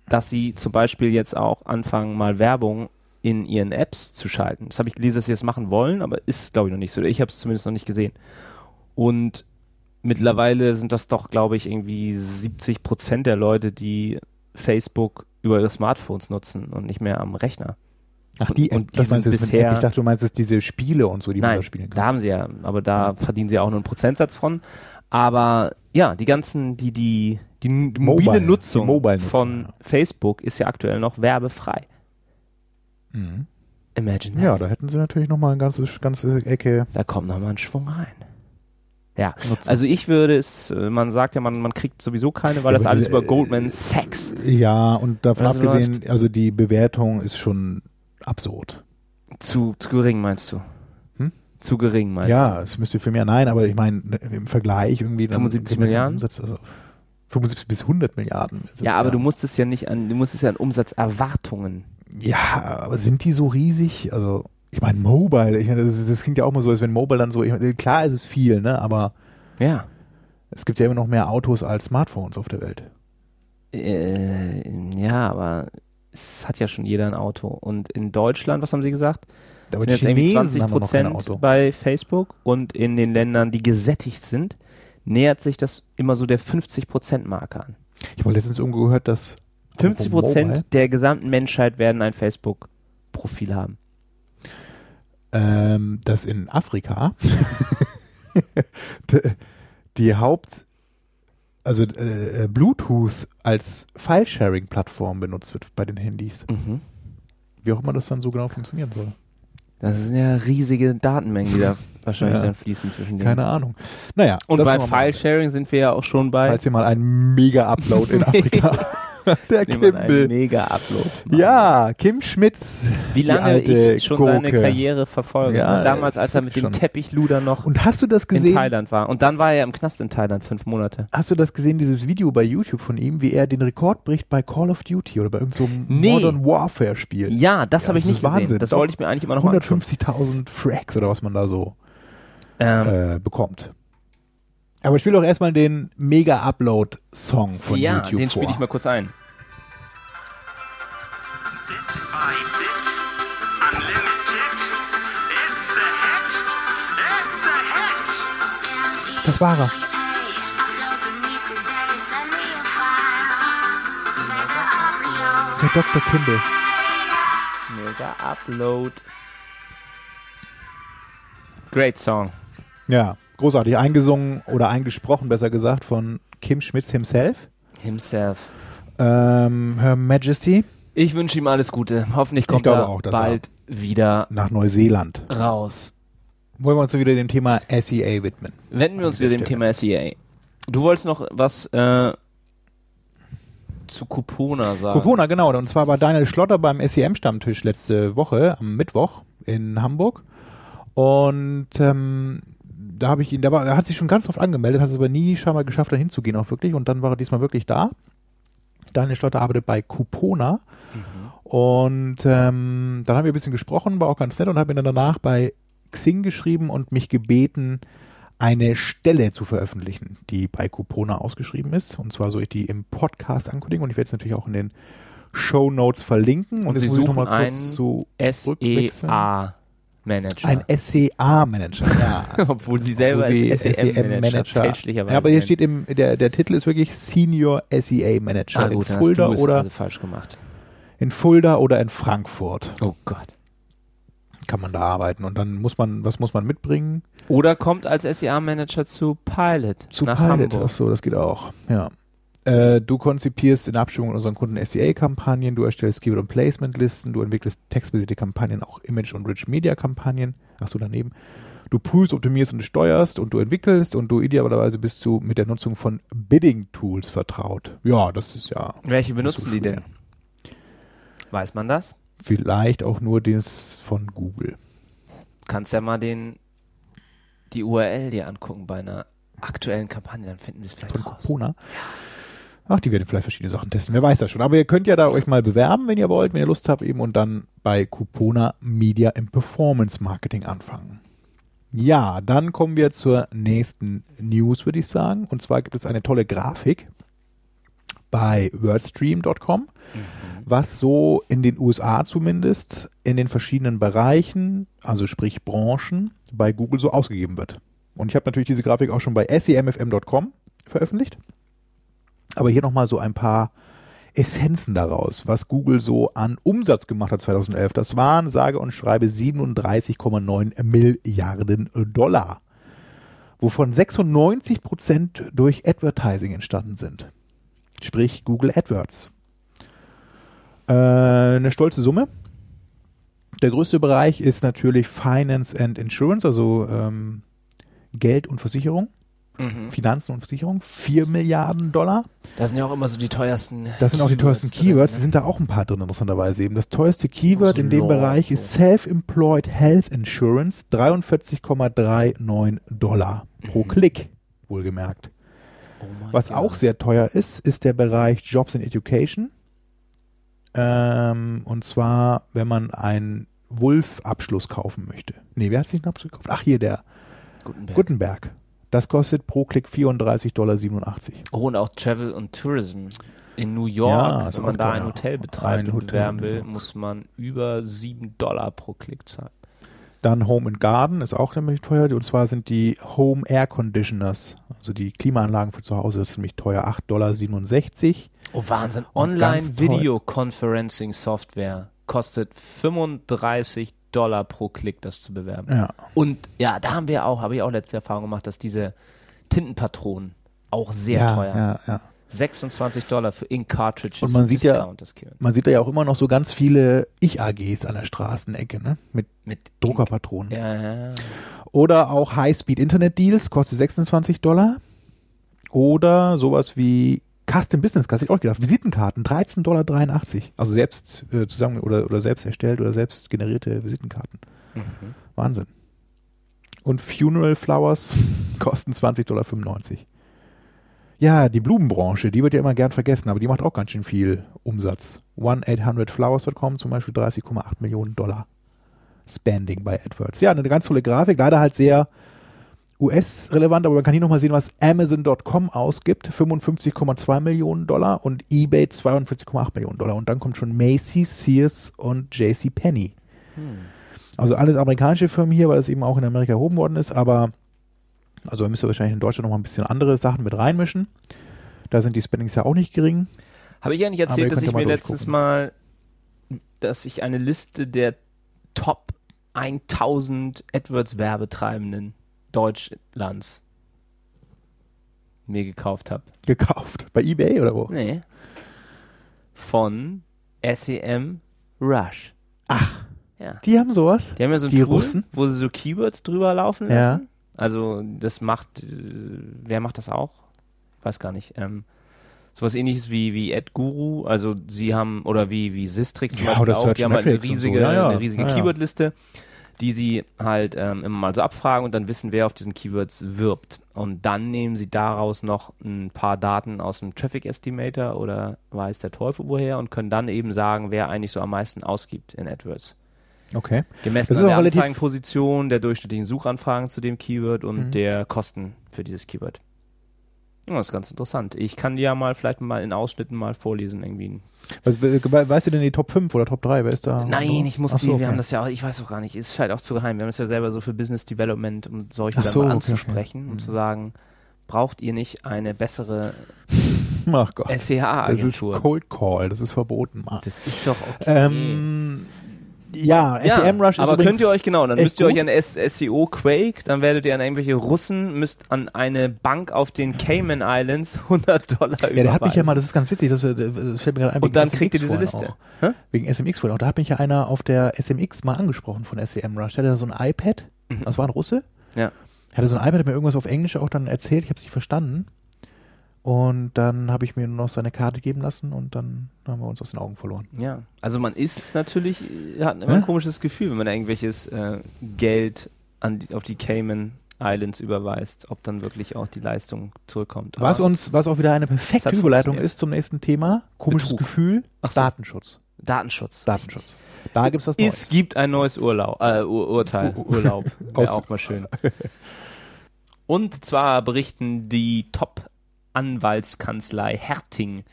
dass sie zum Beispiel jetzt auch anfangen, mal Werbung in ihren Apps zu schalten. Das habe ich gelesen, dass sie das machen wollen, aber ist, glaube ich, noch nicht so. Ich habe es zumindest noch nicht gesehen. Und mittlerweile sind das doch, glaube ich, irgendwie 70 Prozent der Leute, die Facebook über ihre Smartphones nutzen und nicht mehr am Rechner.
Ach, die
Und- und die sind bisher-?
Ich dachte, du meinst jetzt diese Spiele und so, die man
Nein,
da spielen
da
kann.
haben sie ja, aber da verdienen sie auch nur einen Prozentsatz von. Aber ja, die ganzen, die, die, die, n- mobile
Mobile,
Nutzung
die Mobile-Nutzung,
von
ja.
Facebook ist ja aktuell noch werbefrei.
Mhm.
Imagine
Ja,
that.
da hätten sie natürlich nochmal eine ganze, ganze Ecke.
Da kommt nochmal ein Schwung rein. Ja,
Nutzen.
also ich würde es, äh, man sagt ja, man, man kriegt sowieso keine, weil
Ja,
das alles über Goldman Sachs
Ja, und davon
Also
abgesehen,
läuft-
also die Bewertung ist schon absurd.
zu, zu gering meinst du?
Hm?
Zu gering meinst
Ja, es müsste für mehr, nein, aber ich meine, im Vergleich irgendwie. dann
75
gemessen am
Milliarden?
Umsatz, also 75 bis 100 Milliarden.
du? Ja, aber du musst es ja nicht an, du musst es ja an Umsatzerwartungen.
Ja, aber sind die so riesig? Also, ich meine, Mobile, ich meine, das, das klingt ja auch mal so, als wenn Mobile dann so, ich meine, klar ist es viel, ne, aber
Ja.
es gibt ja immer noch mehr Autos als Smartphones auf der Welt.
Äh, ja, aber es hat ja schon jeder ein Auto. Und in Deutschland, was haben Sie gesagt?
Aber
sind jetzt irgendwie
Chinesen
20
haben noch kein
Prozent bei Facebook und in den Ländern, die gesättigt sind, nähert sich das immer so der 50 Prozent Marke an.
Ich habe letztens irgendwo gehört, dass
50
apropos
Prozent der gesamten Menschheit werden ein Facebook-Profil haben.
Ähm, dass in Afrika [laughs] die- Haupt, also äh, äh, Bluetooth als File-Sharing-Plattform benutzt wird bei den Handys.
Mhm.
Wie auch immer das dann so genau funktionieren soll.
Das sind ja riesige Datenmengen, die da [laughs] wahrscheinlich
Ja.
dann fließen zwischen den.
Keine Ahnung. Naja.
Und bei. File-Sharing sind wir ja auch schon bei.
Falls ihr mal einen Mega-Upload in [laughs] Afrika. [laughs] Der
Wie man einen
Kimball.
Mega-Upload macht.
Ja, Kim Schmitz.
Wie lange ich schon
Gurke.
seine Karriere verfolge.
Ja,
Und damals, als er mit dem Teppichluder noch
Und hast du das
in
gesehen?
Thailand war. Und dann war er im Knast in Thailand, fünf Monate.
Hast du das gesehen, dieses Video bei YouTube von ihm, wie er den Rekord bricht bei Call of Duty oder bei irgendeinem so
Nee.
Modern Warfare Spiel?
Ja, das
Ja,
habe ich nicht
Wahnsinn.
gesehen. Das wollte ich mir eigentlich immer noch mal anschauen.
150.000 Frags oder was man da so
Ähm,
äh, bekommt. Aber spiel doch erstmal den Mega-Upload-Song von
ja,
YouTube
den
vor.
spiele ich mal kurz ein.
Das war er. Der Dr. Kimball.
Mega Upload. Great Song.
Ja, großartig. Eingesungen oder eingesprochen, besser gesagt, von Kim Schmitz himself.
Himself.
Ähm, Her Majesty
Ich wünsche ihm alles Gute. Hoffentlich kommt er
auch,
bald wieder
nach Neuseeland.
raus.
Wollen wir uns wieder dem Thema SEA widmen.
Wenden wir uns wieder dem. Thema SEA. Du wolltest noch was äh, zu Kupona sagen.
Kupona, genau. Und zwar war Daniel Schlotter beim SEM-Stammtisch letzte Woche, am Mittwoch in Hamburg. Und ähm, da habe ich ihn, da war, er hat sich schon ganz oft angemeldet, hat es aber nie scheinbar geschafft, da hinzugehen auch wirklich. Und dann war er diesmal wirklich da. Daniel Schlotter arbeitet bei Kupona. Und ähm, dann haben wir ein bisschen gesprochen, war auch ganz nett und habe ihn dann danach bei Xing geschrieben und mich gebeten, eine Stelle zu veröffentlichen, die bei Kupona ausgeschrieben ist. Und zwar soll ich die im Podcast ankündigen und ich werde es natürlich auch in den Show Notes verlinken.
Und
jetzt
Sie
muss ich noch
suchen
mal kurz zu rückwechseln.
SEA-Manager.
ein SEA-Manager, ja. [laughs]
Obwohl Sie selber
Wo sie
SEM-Manager
SEM
fälschlicherweise
Ja, aber hier steht im, der, der Titel ist wirklich Senior SEA-Manager
ah,
in
gut, dann hast
Fulda
du es
oder
also falsch gemacht.
in Fulda oder in Frankfurt
Oh Gott.
kann man da arbeiten. Und dann muss man, was muss man mitbringen?
Oder kommt als SEA-Manager zu Pilot
Zu
nach
Pilot.
Hamburg.
Ach so, das geht auch. Ja. Äh, du konzipierst in Abstimmung mit unseren Kunden SEA-Kampagnen, du erstellst Keyword- und Placement-Listen, du entwickelst textbasierte Kampagnen, auch Image- und Rich-Media-Kampagnen. Ach so, daneben. Du prüfst, optimierst und steuerst und du entwickelst und du idealerweise bist du mit der Nutzung von Bidding-Tools vertraut. Ja, das ist ja
Welche benutzen
so
die denn? Weiß man das?
Vielleicht auch nur das von Google.
Kannst ja mal den die URL dir angucken bei einer aktuellen Kampagne, dann finden wir es vielleicht
Von
raus.
Kupona. Ach, die werden vielleicht verschiedene Sachen testen. Wer weiß das schon. Aber ihr könnt ja da euch mal bewerben, wenn ihr wollt, wenn ihr Lust habt eben und dann bei Kupona Media im Performance Marketing anfangen. Ja, dann kommen wir zur nächsten News, würde ich sagen. Und zwar gibt es eine tolle Grafik bei wordstream.com, was so in den USA zumindest in den verschiedenen Bereichen, also sprich Branchen, bei Google so ausgegeben wird. Und ich habe natürlich diese Grafik auch schon bei semfm.com veröffentlicht. Aber hier nochmal so ein paar Essenzen daraus, was Google so an Umsatz gemacht hat 2011. Das waren, sage und schreibe, 37,9 Milliarden Dollar, wovon 96 Prozent durch Advertising entstanden sind. Sprich Google AdWords. Äh, eine stolze Summe. Der größte Bereich ist natürlich Finance and Insurance, also ähm, Geld und Versicherung.
Mhm.
Finanzen und Versicherung, 4 Milliarden Dollar.
Das sind ja auch immer so die teuersten.
Das sind auch die teuersten
drin,
Keywords.
ne?
Es sind da auch ein paar drin, interessanterweise eben. Das teuerste Keyword
so
in dem Bereich
und
ist
so.
Self-Employed Health Insurance, 43,39 Dollar pro Klick, wohlgemerkt.
Oh
Was
Gott.
auch sehr teuer ist, ist der Bereich Jobs and Education. Ähm, und zwar, wenn man einen Wulf-Abschluss kaufen möchte. Nee, wer hat sich einen Abschluss gekauft? Ach, hier der
Gutenberg.
Gutenberg. Das kostet pro Klick 34,87 Dollar.
Oh, und auch Travel und Tourism. In New York,
Ja,
wenn man da ein. Hotel betreibt
Ein
und
Hotel,
bewerben will, muss man über 7 Dollar pro Klick zahlen.
Dann Home and Garden ist auch nämlich teuer. Und zwar sind die Home Air Conditioners, also die Klimaanlagen für zu Hause, das ist nämlich teuer, 8,67 Dollar.
Oh, Wahnsinn.
Und ganz toll.
Online-Video-Conferencing-Software kostet 35 Dollar pro Klick, das zu bewerben.
Ja.
Und ja, da haben wir auch, habe ich auch letzte Erfahrung gemacht, dass diese Tintenpatronen auch sehr
ja,
teuer.
Ja, ja.
26 Dollar für Ink Cartridges.
Und man sieht ja-
Discount.
Man sieht da ja auch immer noch so ganz viele Ich-AGs an der Straßenecke, ne? Mit
mit
Druckerpatronen.
Ja, ja.
Oder auch High-Speed-Internet-Deals, kostet 26 Dollar. Oder sowas wie Custom Business Cards, hätte ich auch gedacht. Visitenkarten, 13,83 Dollar. Also selbst äh, zusammen oder, oder selbst erstellt oder selbst generierte Visitenkarten.
Mhm.
Wahnsinn. Und Funeral Flowers [laughs] kosten 20,95 Dollar. Ja, die Blumenbranche, die wird ja immer gern vergessen, aber die macht auch ganz schön viel Umsatz. 1-800-Flowers.com zum Beispiel 30,8 Millionen Dollar Spending bei AdWords. Ja, eine ganz tolle Grafik, leider halt sehr US-relevant, aber man kann hier nochmal sehen, was Amazon.com ausgibt, 55,2 Millionen Dollar und eBay 42,8 Millionen Dollar. Und dann kommt schon Macy's, Sears und JCPenney. Also alles amerikanische Firmen hier, weil es eben auch in Amerika erhoben worden ist, aber also da müsst ihr wahrscheinlich in Deutschland noch mal ein bisschen andere Sachen mit reinmischen. Da sind die Spendings ja auch nicht gering.
Habe ich eigentlich erzählt, dass ich mir letztens mal, dass ich eine Liste der Top 1000 AdWords-Werbetreibenden Deutschlands mir gekauft habe?
Gekauft. Bei Ebay oder wo?
Nee. Von SEM Rush.
Ach,
Ja.
die haben sowas?
Die haben ja so ein
Die
Tool,
Russen?
wo sie so Keywords drüber laufen
Ja.
lassen. Also das macht, äh, wer macht das auch? Ich weiß gar nicht. Ähm, sowas ähnliches wie, wie AdGuru, also sie haben, oder wie, wie Sistrix zum
Ja,
Beispiel auch, die haben halt eine
und so.
riesige,
Ja, ja.
eine riesige
Ja, ja.
Die sie halt ähm, immer mal so abfragen und dann wissen, wer auf diesen Keywords wirbt. Und dann nehmen sie daraus noch ein paar Daten aus dem Traffic Estimator oder weiß der Teufel woher und können dann eben sagen, wer eigentlich so am meisten ausgibt in AdWords.
Okay.
Gemessen an der Anzeigenposition, der durchschnittlichen Suchanfragen zu dem Keyword und
Mhm.
der Kosten für dieses Keyword. Ja, das ist ganz interessant. Ich kann dir ja mal vielleicht mal in Ausschnitten mal vorlesen irgendwie.
Was, we- weißt du denn die Top 5 oder Top 3? Wer ist da?
Nein, ich muss
Ach
die,
so,
wir
okay.
haben das ja auch, ich weiß auch gar nicht, ist vielleicht auch zu geheim. Wir haben es ja selber so für Business Development, um solche
Ach
dann
so,
mal
okay,
anzusprechen,
okay.
um
Mhm.
zu sagen, braucht ihr nicht eine bessere [laughs]
Ach Gott. Das ist
SEA-Agentur?
Cold Call, das ist verboten, Mann.
Das ist doch okay.
Ähm, ja,
Ja,
SEMrush ist
aber könnt ihr euch genau, dann müsst ihr euch
gut.
an S SEO Quake, dann werdet ihr an irgendwelche Russen, müsst an eine Bank auf den Cayman Islands [laughs] 100 Dollar
Ja, der hat mich ja
überweisen.
mal, das ist ganz witzig, das, äh, das fällt mir gerade ein.
Und dann
SMX
kriegt ihr diese Liste.
Wegen SMX vorhin auch. Da hat mich ja einer auf der SMX mal angesprochen von SEMrush. Der hatte so ein iPad,
Mhm.
das war ein Russe.
Ja.
Hatte so ein iPad, hat mir irgendwas auf Englisch auch dann erzählt, ich habe es nicht verstanden. Und dann habe ich mir nur noch seine Karte geben lassen und dann haben wir uns aus den Augen verloren.
Ja, also man ist natürlich, äh, hat immer ein
Hä?
komisches Gefühl, wenn man da irgendwelches äh, Geld an die, auf die Cayman Islands überweist, ob dann wirklich auch die Leistung zurückkommt.
Was uns, was auch wieder eine
Es
perfekte Überleitung ist zum nächsten Thema. Komisches
Betrug.
Gefühl,
so.
Datenschutz.
Datenschutz.
Datenschutz. Da gibt's was Neues.
Es gibt ein neues Urlaub, äh, Ur Urteil,
Ur-
Urlaub, [laughs] wäre auch mal schön. [laughs] Und zwar berichten die Top-Anwaltskanzlei Herting,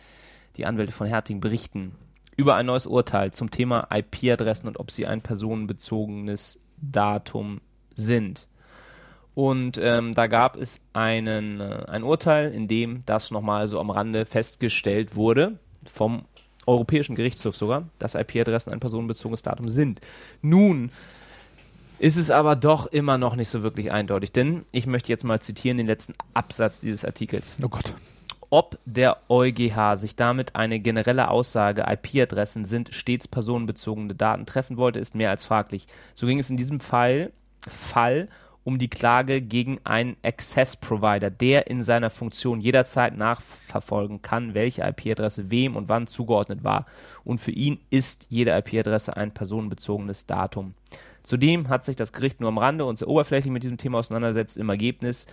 die Anwälte von Herting berichten über ein neues Urteil zum Thema IP-Adressen und ob sie ein personenbezogenes Datum sind. Und ähm, da gab es einen, äh, ein Urteil, in dem das nochmal so am Rande festgestellt wurde, vom Europäischen Gerichtshof sogar, dass IP-Adressen ein personenbezogenes Datum sind. Nun ist es aber doch immer noch nicht so wirklich eindeutig, denn ich möchte jetzt mal zitieren den letzten Absatz dieses Artikels.
Oh Gott.
Ob der EuGH sich damit eine generelle Aussage, IP-Adressen sind stets personenbezogene Daten treffen wollte, ist mehr als fraglich. So ging es in diesem Fall, Fall um die Klage gegen einen Access-Provider, der in seiner Funktion jederzeit nachverfolgen kann, welche IP-Adresse wem und wann zugeordnet war. Und für ihn ist jede IP-Adresse ein personenbezogenes Datum. Zudem hat sich das Gericht nur am Rande und sehr oberflächlich mit diesem Thema auseinandersetzt. Im Ergebnis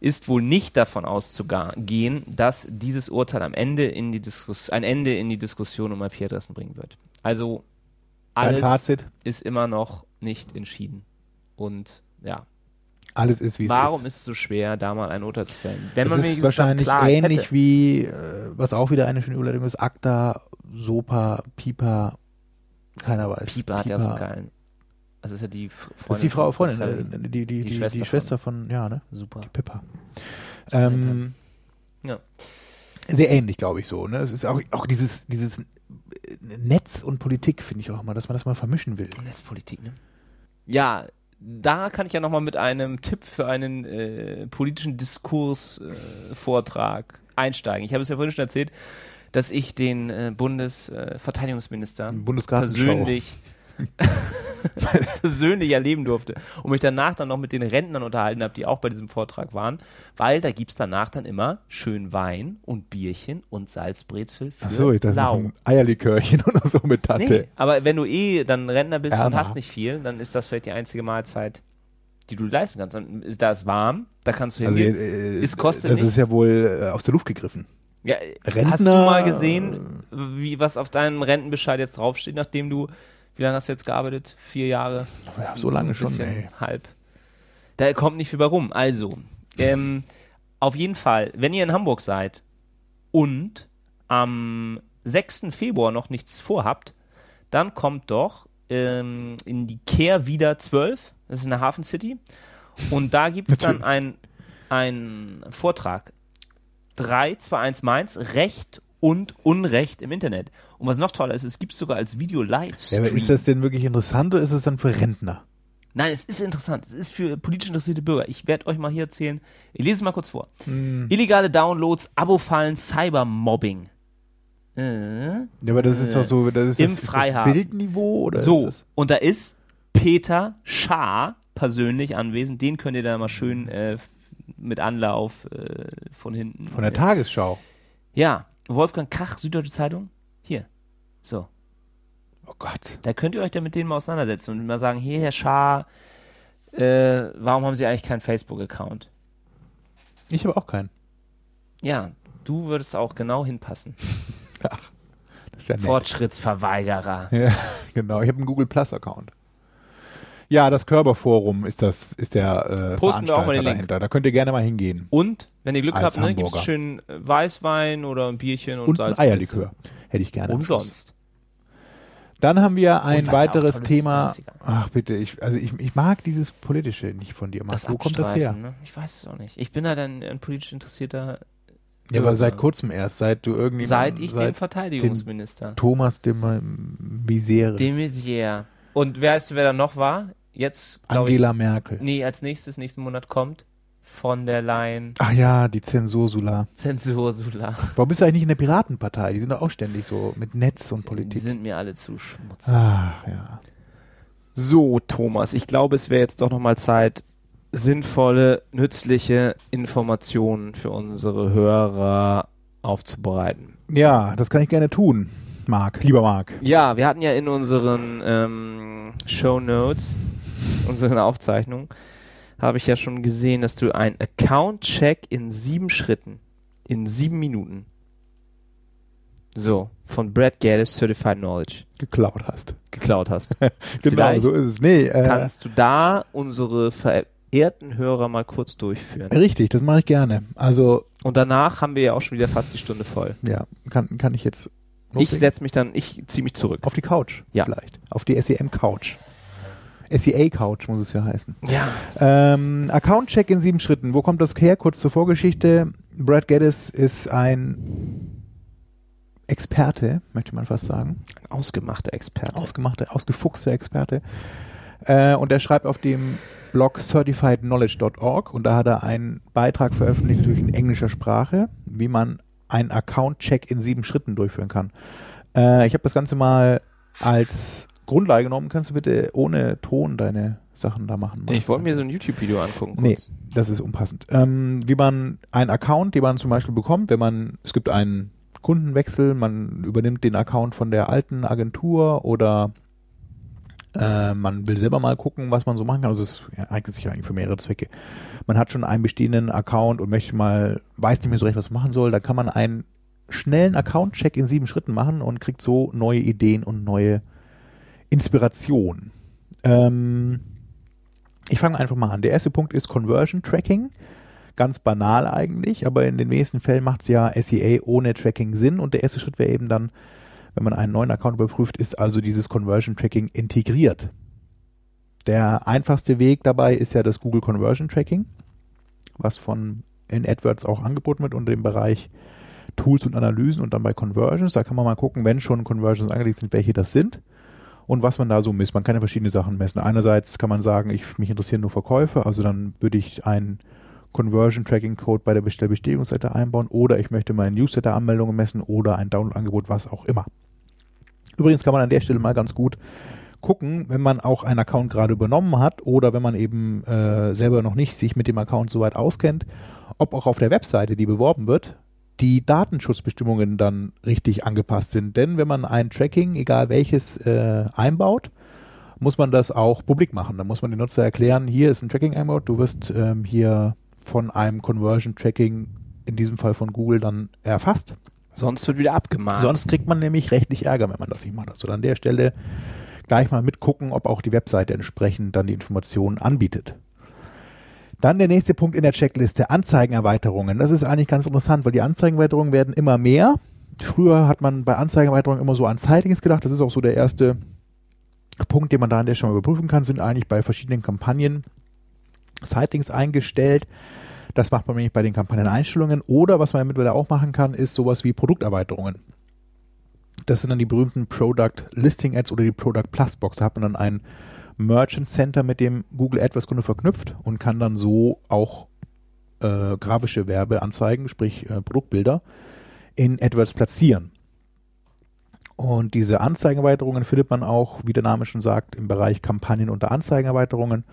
ist wohl nicht davon auszugehen, dass dieses Urteil am Ende in die Diskus ein Ende in die Diskussion um IP-Adressen bringen wird. Also alles ist immer noch nicht entschieden. Und ja,
Alles ist, wie es
warum
ist.
ist es so schwer, da mal ein Urteil zu fällen? Wenn
Es
man
ist wahrscheinlich ähnlich
hätte.
wie, äh, was auch wieder eine schöne Überleitung ist, ACTA, SOPA, PIPA, keiner weiß.
Pieper hat ja so einen geilen. Das ist ja die Freundin.
Das ist die Frau,
von
Freundin,
Sally.
äh, die, die, die, die,
Schwester
die Schwester von, ja, ne?
Super.
Pippa.
Alter.
Ähm,
Ja.
Sehr ähnlich, glaube ich, so. Ne? Es ist auch, auch dieses, dieses Netz und Politik, finde ich auch immer, dass man das mal vermischen will.
Netzpolitik, ne? ja, da kann ich ja nochmal mit einem Tipp für einen äh, politischen Diskursvortrag einsteigen. Ich habe es ja vorhin schon erzählt, dass ich den äh, Bundesverteidigungsminister
Bundesgartenschau.
persönlich [laughs] [laughs] persönlich erleben durfte und mich danach dann noch mit den Rentnern unterhalten habe, die auch bei diesem Vortrag waren, weil da gibt es danach dann immer schön Wein und Bierchen und Salzbrezel für
Achso, ich dachte,
lau.
ein Eierlikörchen [laughs] oder so mit Tante.
Nee, aber wenn du eh dann Rentner bist und
Erna.
hast nicht viel, dann ist das vielleicht die einzige Mahlzeit, die du leisten kannst. Dann ist- Da ist warm, da kannst du
Also,
hingehen.
äh,
es kostet
das ist
nichts.
ja wohl äh, aus der Luft gegriffen.
Ja,
Rentner-
hast du mal gesehen, wie was auf deinem Rentenbescheid jetzt draufsteht, nachdem du, wie lange hast du jetzt gearbeitet? Vier Jahre?
Ja, so lange schon, ey.
halb. Da kommt nicht viel bei rum. Also, ähm, auf jeden Fall, wenn ihr in Hamburg seid und am 6. Februar noch nichts vorhabt, dann kommt doch ähm, in die Kehr wieder 12, das ist in der Hafen City, und da gibt es dann ein, ein Vortrag 321 Mainz, Recht und Unrecht im Internet. Und was noch toller ist, es gibt es sogar als Video live.
Ja, aber ist das denn wirklich interessant oder ist es dann für Rentner?
Nein, es ist interessant. Es ist für politisch interessierte Bürger. Ich werde euch mal hier erzählen. Ich lese es mal kurz vor.
Hm.
Illegale Downloads, Abo-Fallen, Cybermobbing. Äh,
Ja, aber das ist doch so, das ist
Im
das, ist das. Bildniveau oder
so, und da ist Peter Schaar persönlich anwesend. Den könnt ihr da mal schön äh, mit Anlauf äh, von hinten.
Von der
äh,
Tagesschau.
Ja, Wolfgang Krach, Süddeutsche Zeitung. Hier. So.
Oh Gott.
Da könnt ihr euch dann mit denen mal auseinandersetzen und mal sagen, hier, Herr Schaar, äh, warum haben Sie eigentlich keinen Facebook-Account?
Ich habe auch keinen.
Ja, du würdest auch genau hinpassen. [laughs]
Ach, das ist ja nett.
Fortschrittsverweigerer.
Ja, [laughs] genau. Ich habe einen Google Plus Account. Ja, das Körperforum ist das, ist der äh,
Posten wir auch mal den
Veranstalter
Link.
dahinter. Da könnt ihr gerne mal hingehen.
Und, wenn ihr Glück habt, ne, gibt es schön äh, Weißwein oder ein Bierchen und,
Und ein
Salzbrezel.
Eierlikör. Hätte ich gerne.
Umsonst.
Dann haben wir ein
ja
weiteres Thema.
30er.
Ach bitte, ich, also ich, ich mag dieses Politische nicht von dir.
Das
Wo kommt das her?
Ne? Ich weiß es auch nicht. Ich bin halt ein, ein politisch interessierter,
Ja, aber seit kurzem erst, seit du irgendwie.
seit ich den
seit
Verteidigungsminister.
Thomas de Misere.
De Maizière. Und wer weißt du, wer da noch war? Jetzt, glaube ich,
Angela Merkel.
nee, als nächstes, nächsten Monat kommt von der Leyen
Ach ja, die Zensursula.
Zensursula.
Warum bist du eigentlich nicht in der Piratenpartei? Die sind doch auch ständig so mit Netz und
Die
Politik.
sind mir alle zu schmutzig.
Ach ja.
So, Thomas, ich glaube, es wäre jetzt doch nochmal Zeit, sinnvolle, nützliche Informationen für unsere Hörer aufzubereiten.
Ja, das kann ich gerne tun, Marc. Lieber Marc.
Ja, wir hatten ja in unseren ähm, Show Notes, unseren Aufzeichnungen, habe ich ja schon gesehen, dass du ein Account-Check in sieben Schritten, in sieben Minuten, so, von Brad Gaddis Certified Knowledge
Geklaut hast.
geklaut hast. [laughs]
Genau,
Vielleicht
so ist es. Nee, äh,
Kannst du da unsere verehrten Hörer mal kurz durchführen?
richtig, das mache ich gerne. Also,
Und danach haben wir ja auch schon wieder fast die Stunde voll.
ja, kann, kann ich jetzt
Ich
loslegen?
setze mich dann, ich ziehe mich zurück.
auf die Couch
Ja.
vielleicht. Auf die SEM-Couch. SEA-Couch muss es ja heißen.
Ja.
Ähm, Account-Check in sieben Schritten. Wo kommt das her? Kurz zur Vorgeschichte. Brad Geddes ist ein Experte, möchte man fast sagen.
Ausgemachter Experte.
Ausgemachte, ausgefuchste Experte. Äh, und er schreibt auf dem Blog certifiedknowledge.org und da hat er einen Beitrag veröffentlicht, natürlich in englischer Sprache, wie man einen Account-Check in sieben Schritten durchführen kann. Äh, ich habe das Ganze mal als Grundlage genommen. Kannst du bitte ohne Ton deine Sachen da machen?
ich wollte mir so ein YouTube-Video angucken.
Nee,
kurz.
das ist unpassend. Ähm, wie man einen Account, den man zum Beispiel bekommt, wenn man, es gibt einen Kundenwechsel, man übernimmt den Account von der alten Agentur oder äh, man will selber mal gucken, was man so machen kann. Also es ja, eignet sich ja eigentlich für mehrere Zwecke. Man hat schon einen bestehenden Account und möchte mal, weiß nicht mehr so recht, was man machen soll, da kann man einen schnellen Account-Check in sieben Schritten machen und kriegt so neue Ideen und neue Inspiration. Ähm, ich fange einfach mal an. Der erste Punkt ist Conversion Tracking. Ganz banal eigentlich, aber in den wenigsten Fällen macht es ja SEA ohne Tracking Sinn. Und der erste Schritt wäre eben dann, wenn man einen neuen Account überprüft, ist also dieses Conversion Tracking integriert. Der einfachste Weg dabei ist ja das Google Conversion Tracking, was von in AdWords auch angeboten wird unter dem Bereich Tools und Analysen und dann bei Conversions. Da kann man mal gucken, wenn schon Conversions angelegt sind, welche das sind. Und was man da so misst. Man kann ja verschiedene Sachen messen. Einerseits kann man sagen, ich mich interessieren nur Verkäufe, also dann würde ich einen Conversion Tracking Code bei der Bestellbestätigungsseite einbauen oder ich möchte meine Newsletter-Anmeldungen messen oder ein Download-Angebot, was auch immer. Übrigens kann man an der Stelle mal ganz gut gucken, wenn man auch einen Account gerade übernommen hat oder wenn man eben äh, selber noch nicht sich mit dem Account so weit auskennt, ob auch auf der Webseite, die beworben wird, die Datenschutzbestimmungen dann richtig angepasst sind. Denn wenn man ein Tracking, egal welches, äh, einbaut, muss man das auch publik machen. Da muss man den Nutzer erklären, hier ist ein Tracking eingebaut, du wirst ähm, hier von einem Conversion Tracking, in diesem Fall von Google, dann erfasst.
Sonst wird wieder abgemahnt.
Sonst kriegt man nämlich rechtlich Ärger, wenn man das nicht macht. Also an der Stelle gleich mal mitgucken, ob auch die Webseite entsprechend dann die Informationen anbietet. Dann der nächste Punkt in der Checkliste, Anzeigenerweiterungen. Das ist eigentlich ganz interessant, weil die Anzeigenerweiterungen werden immer mehr. Früher hat man bei Anzeigenerweiterungen immer so an Sightings gedacht. Das ist auch so der erste Punkt, den man da an der Stelle mal überprüfen kann, sind eigentlich bei verschiedenen Kampagnen Sightings eingestellt. Das macht man nämlich bei den Kampagneneinstellungen. Oder was man mittlerweile auch machen kann, ist sowas wie Produkterweiterungen. Das sind dann die berühmten Product Listing Ads oder die Product Plus Box. Da hat man dann ein Merchant Center mit dem Google AdWords Kunde verknüpft und kann dann so auch äh, grafische Werbeanzeigen, sprich äh, Produktbilder, in AdWords platzieren. Und diese Anzeigenerweiterungen findet man auch, wie der Name schon sagt, im Bereich Kampagnen unter Anzeigenerweiterungen.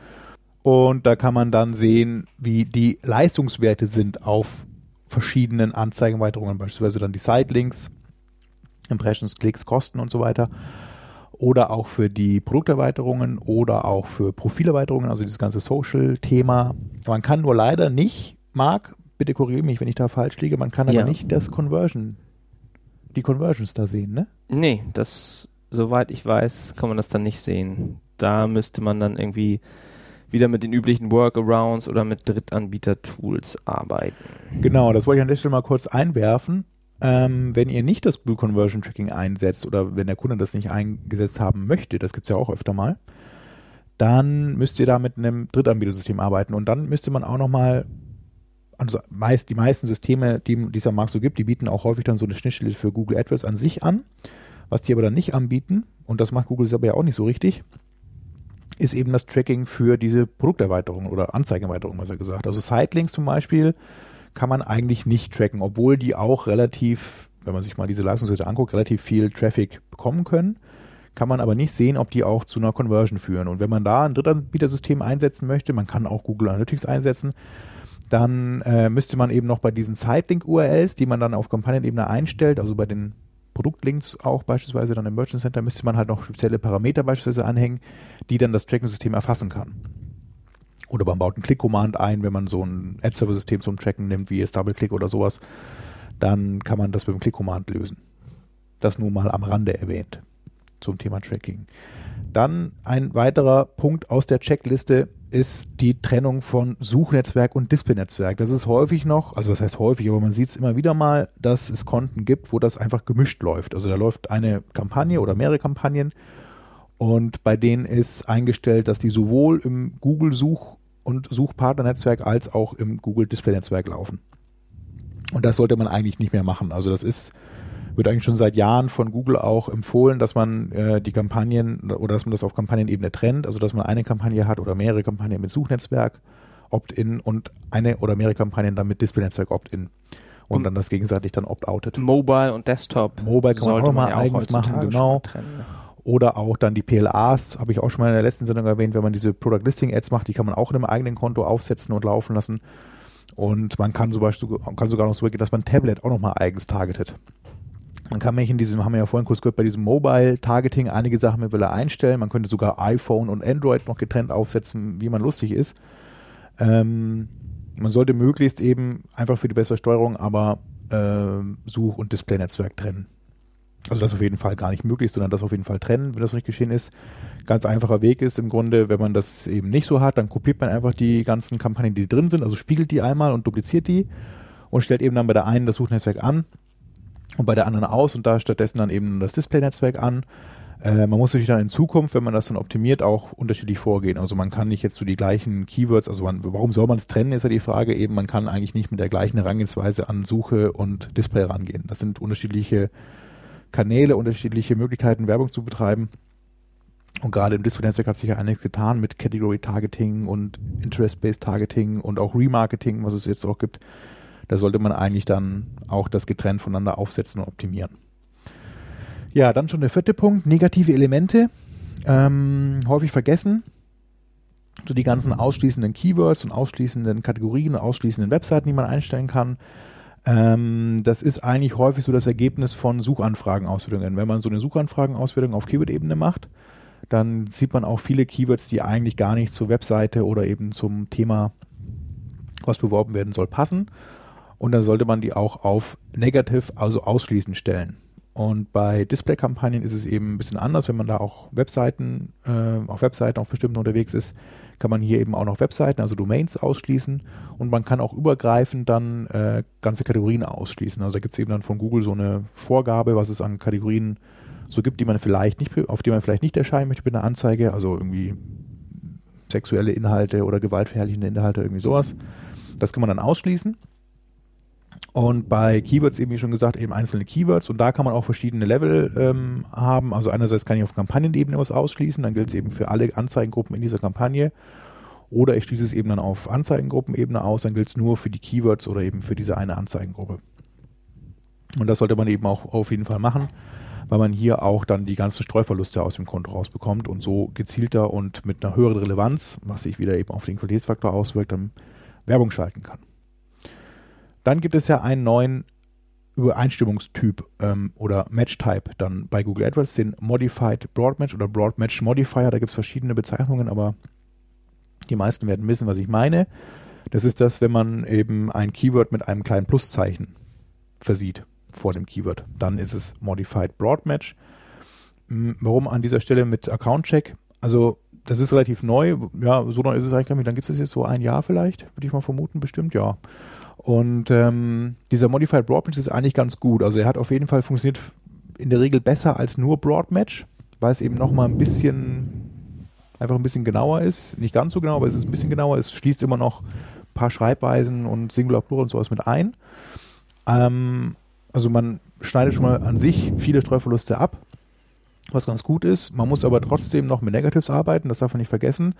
Und da kann man dann sehen, wie die Leistungswerte sind auf verschiedenen Anzeigenerweiterungen, beispielsweise dann die Sitelinks, Impressions, Klicks, Kosten und so weiter. Oder auch für die Produkterweiterungen oder auch für Profilerweiterungen, also dieses ganze Social-Thema. Man kann nur leider nicht, Marc, bitte korrigiere mich, wenn ich da falsch liege, man kann aber
Ja.
nicht das Conversion, die Conversions da sehen, ne?
Nee, das, soweit ich weiß, kann man das dann nicht sehen. Da müsste man dann irgendwie wieder mit den üblichen Workarounds oder mit Drittanbieter-Tools arbeiten.
Genau, das wollte ich an der Stelle mal kurz einwerfen. Ähm, wenn ihr nicht das Blue Conversion Tracking einsetzt oder wenn der Kunde das nicht eingesetzt haben möchte, das gibt es ja auch öfter mal, dann müsst ihr da mit einem Drittanbietersystem arbeiten und dann müsste man auch nochmal, also meist, die meisten Systeme, die dieser Markt so gibt, die bieten auch häufig dann so eine Schnittstelle für Google AdWords an sich an. Was die aber dann nicht anbieten, und das macht Google selber ja auch nicht so richtig, ist eben das Tracking für diese Produkterweiterung oder Anzeigenerweiterung, was er gesagt. Also Sitelinks zum Beispiel kann man eigentlich nicht tracken, obwohl die auch relativ, wenn man sich mal diese Leistungswerte anguckt, relativ viel Traffic bekommen können. Kann man aber nicht sehen, ob die auch zu einer Conversion führen. Und wenn man da ein Drittanbietersystem einsetzen möchte, man kann auch Google Analytics einsetzen, dann äh, müsste man eben noch bei diesen Sitelink-URLs, die man dann auf Kampagnenebene einstellt, also bei den Produktlinks auch beispielsweise dann im Merchant Center, müsste man halt noch spezielle Parameter beispielsweise anhängen, die dann das Tracking-System erfassen kann. Oder man baut einen Click-Command ein, wenn man so ein Ad-Server-System zum Tracken nimmt, wie jetzt Double-Click oder sowas, dann kann man das mit dem Click-Command lösen. Das nur mal am Rande erwähnt zum Thema Tracking. Dann ein weiterer Punkt aus der Checkliste ist die Trennung von Suchnetzwerk und Displaynetzwerk. Das ist häufig noch, also was heißt häufig, aber man sieht es immer wieder mal, dass es Konten gibt, wo das einfach gemischt läuft. Also da läuft eine Kampagne oder mehrere Kampagnen und bei denen ist eingestellt, dass die sowohl im Google Such- und Suchpartnernetzwerk als auch im Google Display-Netzwerk laufen. Und das sollte man eigentlich nicht mehr machen. Also das ist, wird eigentlich schon seit Jahren von Google auch empfohlen, dass man äh, die Kampagnen oder dass man das auf Kampagnenebene trennt, also dass man eine Kampagne hat oder mehrere Kampagnen mit Suchnetzwerk Opt-in und eine oder mehrere Kampagnen dann mit Display-Netzwerk Opt-in und
Und-
dann das gegenseitig dann Opt-outet.
Mobile und Desktop.
Mobile kann man auch noch mal
ja
eigens machen, genau.
trennen, ne?
Oder auch dann die PLAs, habe ich auch schon mal in der letzten Sendung erwähnt, wenn man diese Product Listing Ads macht, die kann man auch in einem eigenen Konto aufsetzen und laufen lassen. Und man kann, zum Beispiel, kann sogar noch so gehen, dass man Tablet auch nochmal eigens targetet. Man kann nämlich in diesem, haben wir ja vorhin kurz gehört, bei diesem Mobile Targeting einige Sachen mittlerweile einstellen. Man könnte sogar iPhone und Android noch getrennt aufsetzen, wie man lustig ist. Ähm, man sollte möglichst eben einfach für die bessere Steuerung aber ähm, Such- und Display-Netzwerk trennen. Also das auf jeden Fall gar nicht möglich, sondern das auf jeden Fall trennen, wenn das noch nicht geschehen ist. Ganz einfacher Weg ist im Grunde, wenn man das eben nicht so hat, dann kopiert man einfach die ganzen Kampagnen, die drin sind, also spiegelt die einmal und dupliziert die und stellt eben dann bei der einen das Suchnetzwerk an und bei der anderen aus und da stattdessen dann eben das Display-Netzwerk an. Äh, man muss natürlich dann in Zukunft, wenn man das dann optimiert, auch unterschiedlich vorgehen. Also man kann nicht jetzt so die gleichen Keywords, also man, warum soll man es trennen, ist ja die Frage eben, man kann eigentlich nicht mit der gleichen Herangehensweise an Suche und Display rangehen. Das sind unterschiedliche Kanäle, unterschiedliche Möglichkeiten, Werbung zu betreiben. Und gerade im Display-Netzwerk hat sich ja einiges getan mit Category-Targeting und Interest-Based Targeting und auch Remarketing, was es jetzt auch gibt. Da sollte man eigentlich dann auch das getrennt voneinander aufsetzen und optimieren. Ja, dann schon der vierte Punkt, negative Elemente. Ähm, häufig vergessen. So die ganzen ausschließenden Keywords und ausschließenden Kategorien ausschließenden Webseiten, die man einstellen kann. Ähm, das ist eigentlich häufig so das Ergebnis von Suchanfragenauswertungen. Wenn man so eine Suchanfragenauswertung auf Keyword-Ebene macht, dann sieht man auch viele Keywords, die eigentlich gar nicht zur Webseite oder eben zum Thema, was beworben werden soll, passen. Und dann sollte man die auch auf Negative, also ausschließend stellen. Und bei Display-Kampagnen ist es eben ein bisschen anders, wenn man da auch Webseiten, äh, auf Webseiten auf bestimmten unterwegs ist, kann man hier eben auch noch Webseiten, also Domains ausschließen und man kann auch übergreifend dann äh, ganze Kategorien ausschließen. Also da gibt es eben dann von Google so eine Vorgabe, was es an Kategorien so gibt, die man vielleicht nicht, auf die man vielleicht nicht erscheinen möchte mit einer Anzeige, also irgendwie sexuelle Inhalte oder gewaltverherrlichende Inhalte, irgendwie sowas. Das kann man dann ausschließen. Und bei Keywords eben, wie schon gesagt, eben einzelne Keywords und da kann man auch verschiedene Level ähm, haben. Also einerseits kann ich auf Kampagnenebene was ausschließen, dann gilt es eben für alle Anzeigengruppen in dieser Kampagne. Oder ich schließe es eben dann auf Anzeigengruppenebene aus, dann gilt es nur für die Keywords oder eben für diese eine Anzeigengruppe. Und das sollte man eben auch auf jeden Fall machen, weil man hier auch dann die ganzen Streuverluste aus dem Konto rausbekommt und so gezielter und mit einer höheren Relevanz, was sich wieder eben auf den Qualitätsfaktor auswirkt, dann Werbung schalten kann. Dann gibt es ja einen neuen Übereinstimmungstyp ähm, oder Match-Type dann bei Google AdWords, den Modified Broad Match oder Broad Match Modifier. Da gibt es verschiedene Bezeichnungen, aber die meisten werden wissen, was ich meine. Das ist das, wenn man eben ein Keyword mit einem kleinen Pluszeichen versieht vor dem Keyword. Dann ist es Modified Broad Match. Hm, warum an dieser Stelle mit Account Check? Also das ist relativ neu. Ja, so neu ist es eigentlich. Dann gibt es jetzt so ein Jahr vielleicht, würde ich mal vermuten, bestimmt, ja. Und ähm, dieser Modified Broadmatch ist eigentlich ganz gut. Also er hat auf jeden Fall funktioniert in der Regel besser als nur Broadmatch, weil es eben nochmal ein bisschen, einfach ein bisschen genauer ist. Nicht ganz so genau, aber es ist ein bisschen genauer. Es schließt immer noch ein paar Schreibweisen und Singular Plural und sowas mit ein. Ähm, also man schneidet schon mal an sich viele Streuverluste ab was ganz gut ist. Man muss aber trotzdem noch mit Negatives arbeiten, das darf man nicht vergessen.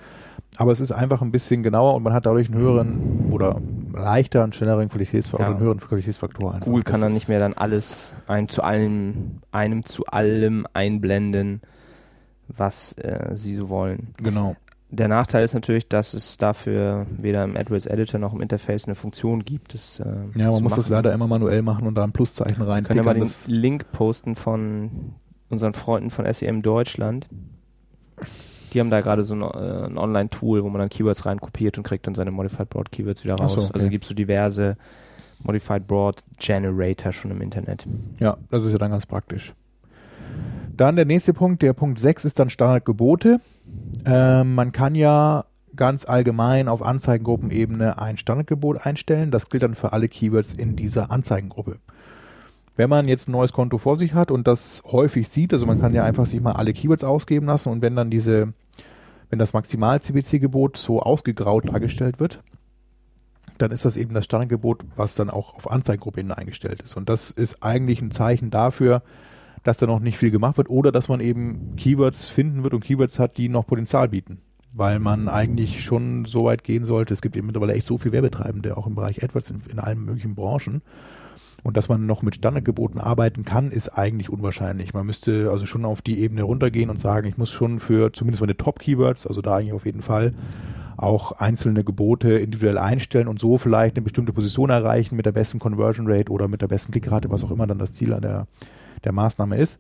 Aber es ist einfach ein bisschen genauer und man hat dadurch einen höheren oder leichter, schnelleren Qualitätsfaktor, ja. einen höheren Qualitätsfaktor.
Einfach. Google kann dann nicht mehr dann alles ein zu allem, einem zu allem einblenden, was äh, sie so wollen.
Genau.
Der Nachteil ist natürlich, dass es dafür weder im AdWords Editor noch im Interface eine Funktion gibt. Das, äh,
ja, man muss machen. das leider immer manuell machen und da ein Pluszeichen rein.
Können wir mal den Link posten von unseren Freunden von SEM Deutschland. Die haben da gerade so ein, äh, ein Online-Tool, wo man dann Keywords reinkopiert und kriegt dann seine Modified Broad Keywords wieder raus. So, okay. Also gibt es so diverse Modified Broad Generator schon im Internet.
Ja, das ist ja dann ganz praktisch. Dann der nächste Punkt, der Punkt 6 ist dann Standardgebote. Ähm, man kann ja ganz allgemein auf Anzeigengruppenebene ein Standardgebot einstellen. Das gilt dann für alle Keywords in dieser Anzeigengruppe. Wenn man jetzt ein neues Konto vor sich hat und das häufig sieht, also man kann ja einfach sich mal alle Keywords ausgeben lassen und wenn dann diese, wenn das Maximal-CPC-Gebot so ausgegraut dargestellt wird, dann ist das eben das Standardgebot, was dann auch auf Anzeigengruppe eingestellt ist. Und das ist eigentlich ein Zeichen dafür, dass da noch nicht viel gemacht wird oder dass man eben Keywords finden wird und Keywords hat, die noch Potenzial bieten. Weil man eigentlich schon so weit gehen sollte. Es gibt eben mittlerweile echt so viele Werbetreibende, auch im Bereich AdWords in, in allen möglichen Branchen. Und dass man noch mit Standardgeboten arbeiten kann, ist eigentlich unwahrscheinlich. Man müsste also schon auf die Ebene runtergehen und sagen, ich muss schon für zumindest meine Top-Keywords, also da eigentlich auf jeden Fall, auch einzelne Gebote individuell einstellen und so vielleicht eine bestimmte Position erreichen mit der besten Conversion Rate oder mit der besten Klickrate, was auch immer dann das Ziel an der, der Maßnahme ist.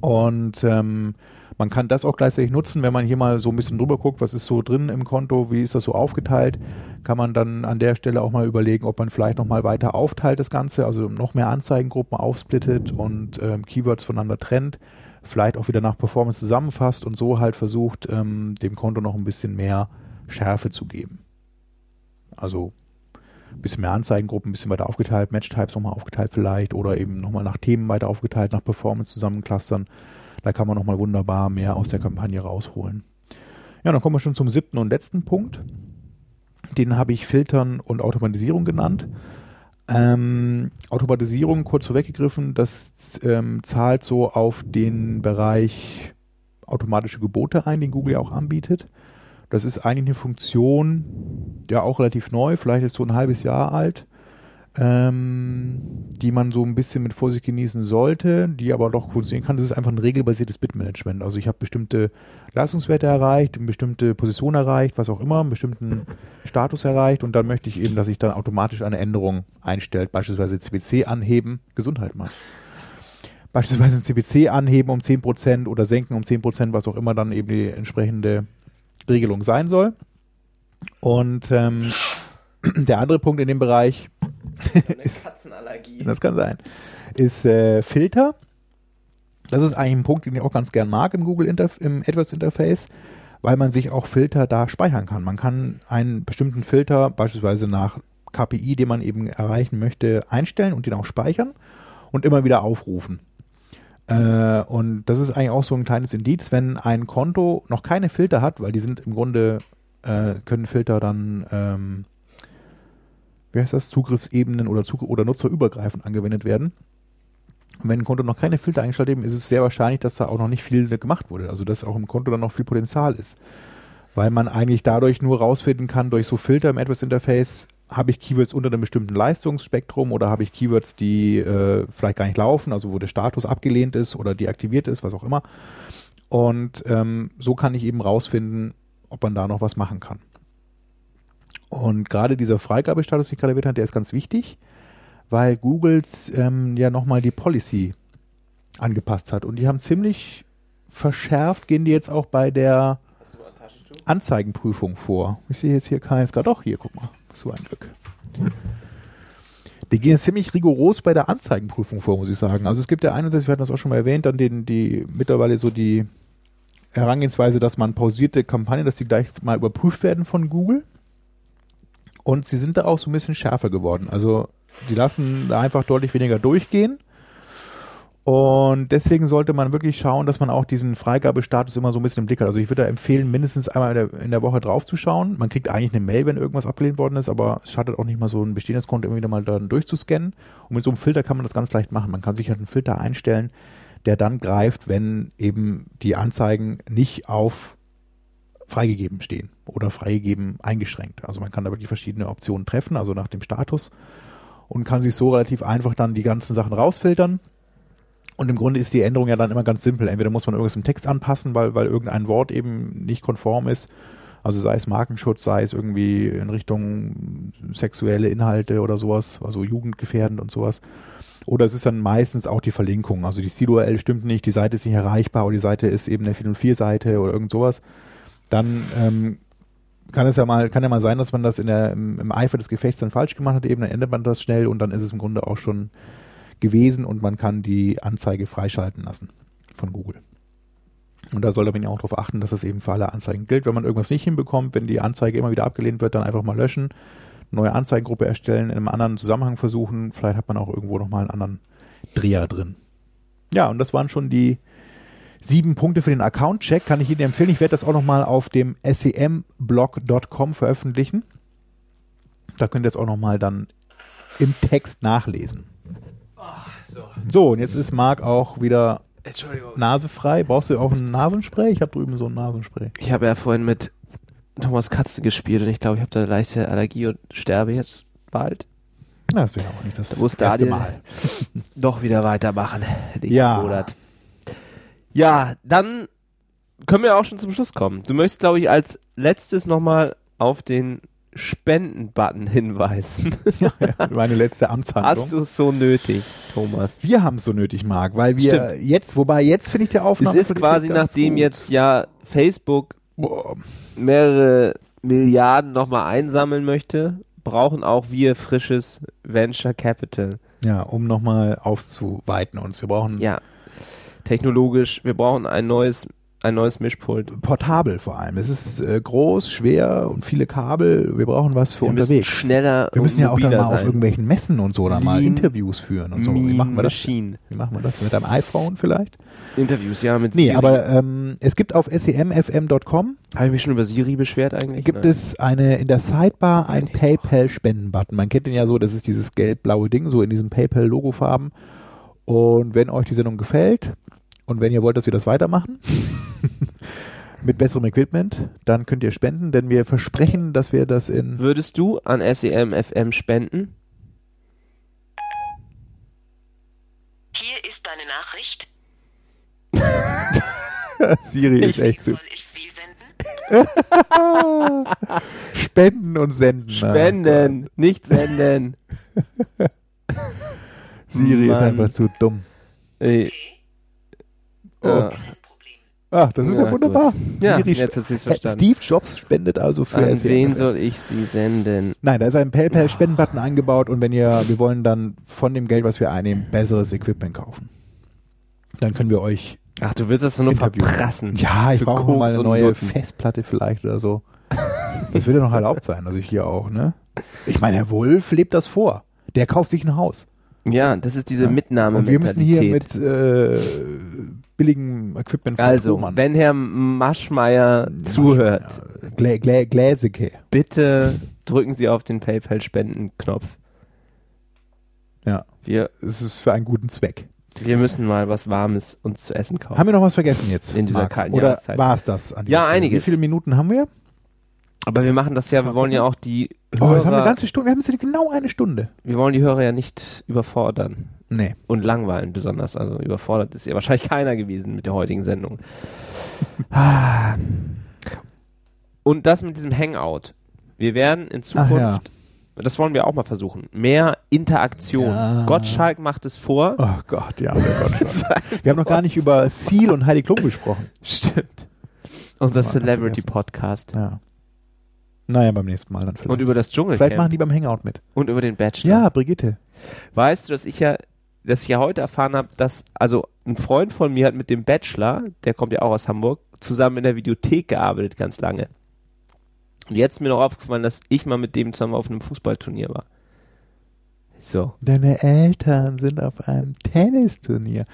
Und ähm, man kann das auch gleichzeitig nutzen, wenn man hier mal so ein bisschen drüber guckt, was ist so drin im Konto, wie ist das so aufgeteilt, kann man dann an der Stelle auch mal überlegen, ob man vielleicht noch mal weiter aufteilt das Ganze, also noch mehr Anzeigengruppen aufsplittet und ähm, Keywords voneinander trennt, vielleicht auch wieder nach Performance zusammenfasst und so halt versucht, ähm, dem Konto noch ein bisschen mehr Schärfe zu geben. Also ein bisschen mehr Anzeigengruppen, ein bisschen weiter aufgeteilt, Match-Types nochmal aufgeteilt vielleicht oder eben nochmal nach Themen weiter aufgeteilt, nach Performance zusammenclustern. Da kann man nochmal wunderbar mehr aus der Kampagne rausholen. Ja, dann kommen wir schon zum siebten und letzten Punkt. Den habe ich Filtern und Automatisierung genannt. Ähm, Automatisierung, kurz vorweggegriffen, das ähm, zahlt so auf den Bereich automatische Gebote ein, den Google ja auch anbietet. Das ist eigentlich eine Funktion, ja auch relativ neu, vielleicht ist so ein halbes Jahr alt, ähm, die man so ein bisschen mit Vorsicht genießen sollte, die aber doch funktionieren kann. Das ist einfach ein regelbasiertes Bitmanagement. Also ich habe bestimmte Leistungswerte erreicht, eine bestimmte Position erreicht, was auch immer, einen bestimmten Status erreicht und dann möchte ich eben, dass sich dann automatisch eine Änderung einstellt, beispielsweise CPC anheben, Gesundheit mal. Beispielsweise ein CPC anheben um 10% oder senken um 10%, was auch immer dann eben die entsprechende Regelung sein soll. Und ähm, der andere Punkt in dem Bereich ist,
Katzenallergie.
das kann sein, ist äh, Filter. Das ist eigentlich ein Punkt, den ich auch ganz gern mag im Google Interf im AdWords Interface, weil man sich auch Filter da speichern kann. Man kann einen bestimmten Filter beispielsweise nach KPI, den man eben erreichen möchte, einstellen und den auch speichern und immer wieder aufrufen. Äh, und das ist eigentlich auch so ein kleines Indiz, wenn ein Konto noch keine Filter hat, weil die sind im Grunde, äh, können Filter dann, ähm, wie heißt das, Zugriffsebenen oder, Zugr oder nutzerübergreifend angewendet werden. Und wenn ein Konto noch keine Filter eingestellt hat, ist es sehr wahrscheinlich, dass da auch noch nicht viel gemacht wurde. Also dass auch im Konto dann noch viel Potenzial ist. Weil man eigentlich dadurch nur rausfinden kann, durch so Filter im AdWords-Interface, habe ich Keywords unter einem bestimmten Leistungsspektrum oder habe ich Keywords, die äh, vielleicht gar nicht laufen, also wo der Status abgelehnt ist oder deaktiviert ist, was auch immer. Und ähm, so kann ich eben rausfinden, ob man da noch was machen kann. Und gerade dieser Freigabestatus, den ich gerade erwähnt habe, der ist ganz wichtig, weil Googles ähm, ja nochmal die Policy angepasst hat. Und die haben ziemlich verschärft, gehen die jetzt auch bei der Anzeigenprüfung vor. Ich sehe jetzt hier keins, gerade doch hier, guck mal, so ein Glück. Die gehen ziemlich rigoros bei der Anzeigenprüfung vor, muss ich sagen. Also es gibt ja einerseits, wir hatten das auch schon mal erwähnt, dann den, die mittlerweile so die Herangehensweise, dass man pausierte Kampagnen, dass die gleich mal überprüft werden von Google. Und sie sind da auch so ein bisschen schärfer geworden. Also die lassen da einfach deutlich weniger durchgehen. Und deswegen sollte man wirklich schauen, dass man auch diesen Freigabestatus immer so ein bisschen im Blick hat. Also ich würde da empfehlen, mindestens einmal in der, in der Woche drauf zu schauen. Man kriegt eigentlich eine Mail, wenn irgendwas abgelehnt worden ist, aber es schadet auch nicht mal so ein bestehendes Konto immer wieder mal dann durchzuscannen. Und mit so einem Filter kann man das ganz leicht machen. Man kann sich halt einen Filter einstellen, der dann greift, wenn eben die Anzeigen nicht auf freigegeben stehen oder freigegeben eingeschränkt. Also man kann da wirklich verschiedene Optionen treffen, also nach dem Status und kann sich so relativ einfach dann die ganzen Sachen rausfiltern. Und im Grunde ist die Änderung ja dann immer ganz simpel. Entweder muss man irgendwas im Text anpassen, weil, weil irgendein Wort eben nicht konform ist. Also sei es Markenschutz, sei es irgendwie in Richtung sexuelle Inhalte oder sowas, also jugendgefährdend und sowas. Oder es ist dann meistens auch die Verlinkung. Also die CIL-URL stimmt nicht, die Seite ist nicht erreichbar oder die Seite ist eben eine 404-Seite oder irgend sowas. Dann ähm, kann es ja mal, kann ja mal sein, dass man das in der, im, im Eifer des Gefechts dann falsch gemacht hat, eben dann ändert man das schnell und dann ist es im Grunde auch schon gewesen und man kann die Anzeige freischalten lassen von Google. Und da sollte man ja auch darauf achten, dass das eben für alle Anzeigen gilt. Wenn man irgendwas nicht hinbekommt, wenn die Anzeige immer wieder abgelehnt wird, dann einfach mal löschen, neue Anzeigengruppe erstellen, in einem anderen Zusammenhang versuchen. Vielleicht hat man auch irgendwo nochmal einen anderen Dreher drin. Ja, und das waren schon die sieben Punkte für den Account-Check. Kann ich Ihnen empfehlen. Ich werde das auch nochmal auf dem semblog.com veröffentlichen. Da könnt ihr es auch nochmal dann im Text nachlesen.
So,
So, und jetzt ist Marc auch wieder nasefrei. Brauchst du auch ein Nasenspray? Ich habe drüben so ein Nasenspray.
Ich habe ja vorhin mit Thomas Katze gespielt und ich glaube, ich habe da eine leichte Allergie und sterbe jetzt bald.
Na, das wäre auch nicht das
Da muss
erste
Daniel
Mal. [laughs]
doch wieder weitermachen.
Ja.
Monat. Ja, dann können wir auch schon zum Schluss kommen. Du möchtest, glaube ich, als letztes nochmal auf den Spenden-Button [laughs] hinweisen.
Meine letzte Amtshandlung.
Hast du es so nötig, Thomas?
wir haben es so nötig, Marc, weil wir
Stimmt.
jetzt, wobei jetzt finde ich der
Es
Aufnahme
ist quasi, nachdem jetzt ja Facebook
Boah,
mehrere Milliarden nochmal einsammeln möchte, brauchen auch wir frisches Venture Capital.
ja, um nochmal aufzuweiten uns. Wir brauchen
Ja, technologisch, wir brauchen ein neues, ein neues Mischpult.
portabel vor allem. Es ist äh, groß, schwer und viele Kabel. Wir brauchen was für
Wir müssen
unterwegs.
schneller
wir müssen ja auch dann mal auf
sein.
irgendwelchen Messen und so dann mal Interviews führen und so. Wie machen wir das?
Machine.
Wie machen wir das? Mit einem iPhone vielleicht?
Interviews, ja, mit
Nee,
Siri.
aber ähm, es gibt auf semfm.com
Habe ich mich schon über Siri beschwert eigentlich?
gibt
Nein.
es eine in der Sidebar ein
Kenn ich's
PayPal-Spenden-Button. Man kennt den ja so, das ist dieses gelb-blaue Ding, so in diesem PayPal-Logo-Farben. Und wenn euch die Sendung gefällt Und wenn ihr wollt, dass wir das weitermachen, [laughs] mit besserem Equipment, dann könnt ihr spenden, denn wir versprechen, dass wir das in
Würdest du an SEM FM spenden?
Hier ist deine Nachricht. [laughs]
Siri ist echt so.
Soll ich sie senden? [laughs]
Spenden und senden.
Spenden, nicht senden.
Siri ist
Mann.
einfach zu dumm.
Ey,
Okay,
Oh.
ja.
kein Problem.
Ah, das ist ja,
Ja,
wunderbar.
Ja,
Siri
jetzt hat sie's
Äh,
verstanden.
Steve Jobs spendet also für
An
SWR.
wen soll ich sie senden?
Nein, da ist ein PayPal-Spendenbutton eingebaut und wenn ihr, wir wollen dann von dem Geld, was wir einnehmen, besseres Equipment kaufen. Dann können wir euch,
Ach, du willst das nur verprassen.
ja, ich brauche
Koks
mal eine neue
Nutten.
Festplatte vielleicht oder so. Das würde noch erlaubt sein, dass ich hier auch, ne? Ich meine, Herr Wolf lebt das vor. Der kauft sich ein Haus.
Ja, das ist diese
Ja.
Mitnahme.
Und wir müssen hier mit äh, billigem Equipment von
Also,
Thomann.
wenn Herr Maschmeyer zuhört,
Ja, Glä, Glä, Gläseke.
bitte drücken Sie auf den PayPal-Spendenknopf.
Ja,
Wir,
es ist für einen guten Zweck.
wir müssen mal was Warmes uns zu essen kaufen.
Haben wir noch was vergessen jetzt?
In dieser
Marc?
kalten
Oder
Jahreszeit.
war es das?
Ja,
Stelle?
einiges.
Wie viele Minuten haben wir?
Aber wir machen das ja, wir wollen ja auch die
Oh,
Hörer,
jetzt haben wir eine ganze Stunde. Wir haben jetzt genau eine Stunde.
wir wollen die Hörer ja nicht überfordern
Nee.
und langweilen besonders. Also überfordert ist ja wahrscheinlich [laughs] keiner gewesen mit der heutigen Sendung. [laughs] Und das mit diesem Hangout. Wir werden in Zukunft,
ja.
das wollen wir auch mal versuchen, mehr Interaktion.
Ja.
Gottschalk macht es vor.
Oh Gott, ja, oh [laughs] Gott. Wir haben noch gar nicht über Seal und Heidi Klum gesprochen.
Stimmt. Unser Celebrity-Podcast.
Ja. Naja, beim nächsten Mal dann vielleicht.
Und über das
vielleicht
Dschungelcamp.
machen die beim Hangout mit.
und über den Bachelor.
Ja, Brigitte.
Weißt du, dass ich ja, dass ich ja heute erfahren habe, dass, also ein Freund von mir hat mit dem Bachelor, der kommt ja auch aus Hamburg, zusammen in der Videothek gearbeitet, ganz lange. Und jetzt ist mir noch aufgefallen, dass ich mal mit dem zusammen auf einem Fußballturnier war. So.
Deine Eltern sind auf einem Tennisturnier.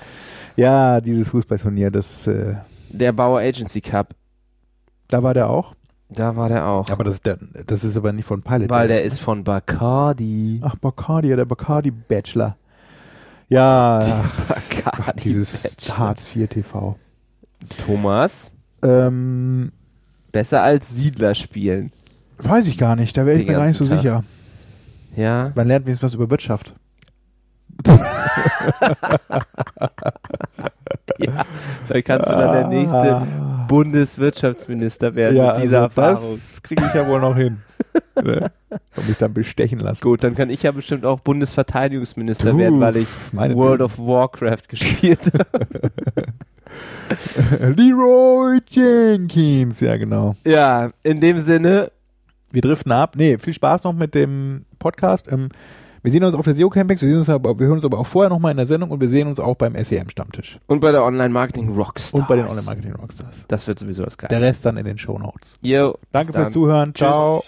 Ja, dieses Fußballturnier, das, äh,
Der Bauer Agency Cup,
da war der auch.
Da war der auch.
Aber das, ist der, das ist aber nicht von Pilot.
weil der
Dance,
ist von Bacardi.
Ach, Bacardi, der Bacardi-Bachelor. Ja,
Bacardi.
dieses
Bachelor.
Hartz IV TV.
Thomas,
Ähm,
besser als Siedler spielen.
weiß ich gar nicht, da wäre ich mir gar nicht so
Tag.
sicher.
Ja.
Man lernt wenigstens was über Wirtschaft. [laughs] [laughs] [laughs]
ja. Vielleicht kannst du dann der nächste Bundeswirtschaftsminister werden
ja,
mit dieser
also
Erfahrung.
das kriege ich ja wohl noch hin. [laughs] ne? Und mich dann bestechen lassen.
Gut, dann kann ich ja bestimmt auch Bundesverteidigungsminister
Du,
werden, weil ich World
Güte.
of Warcraft [laughs] gespielt habe.
Leroy Jenkins, ja genau.
ja, in dem Sinne,
Wir driften ab. Nee, viel Spaß noch mit dem Podcast. Ähm, wir sehen uns auf der SEO Campings, wir, sehen uns aber, wir hören uns aber auch vorher nochmal in der Sendung und wir sehen uns auch beim SEM Stammtisch.
Und bei der Online Marketing Rockstars.
Und bei den Online Marketing Rockstars.
Das wird sowieso das Geilste.
Der Rest dann in den Show Notes.
Yo,
Danke fürs Zuhören.
Tschüss.
Ciao.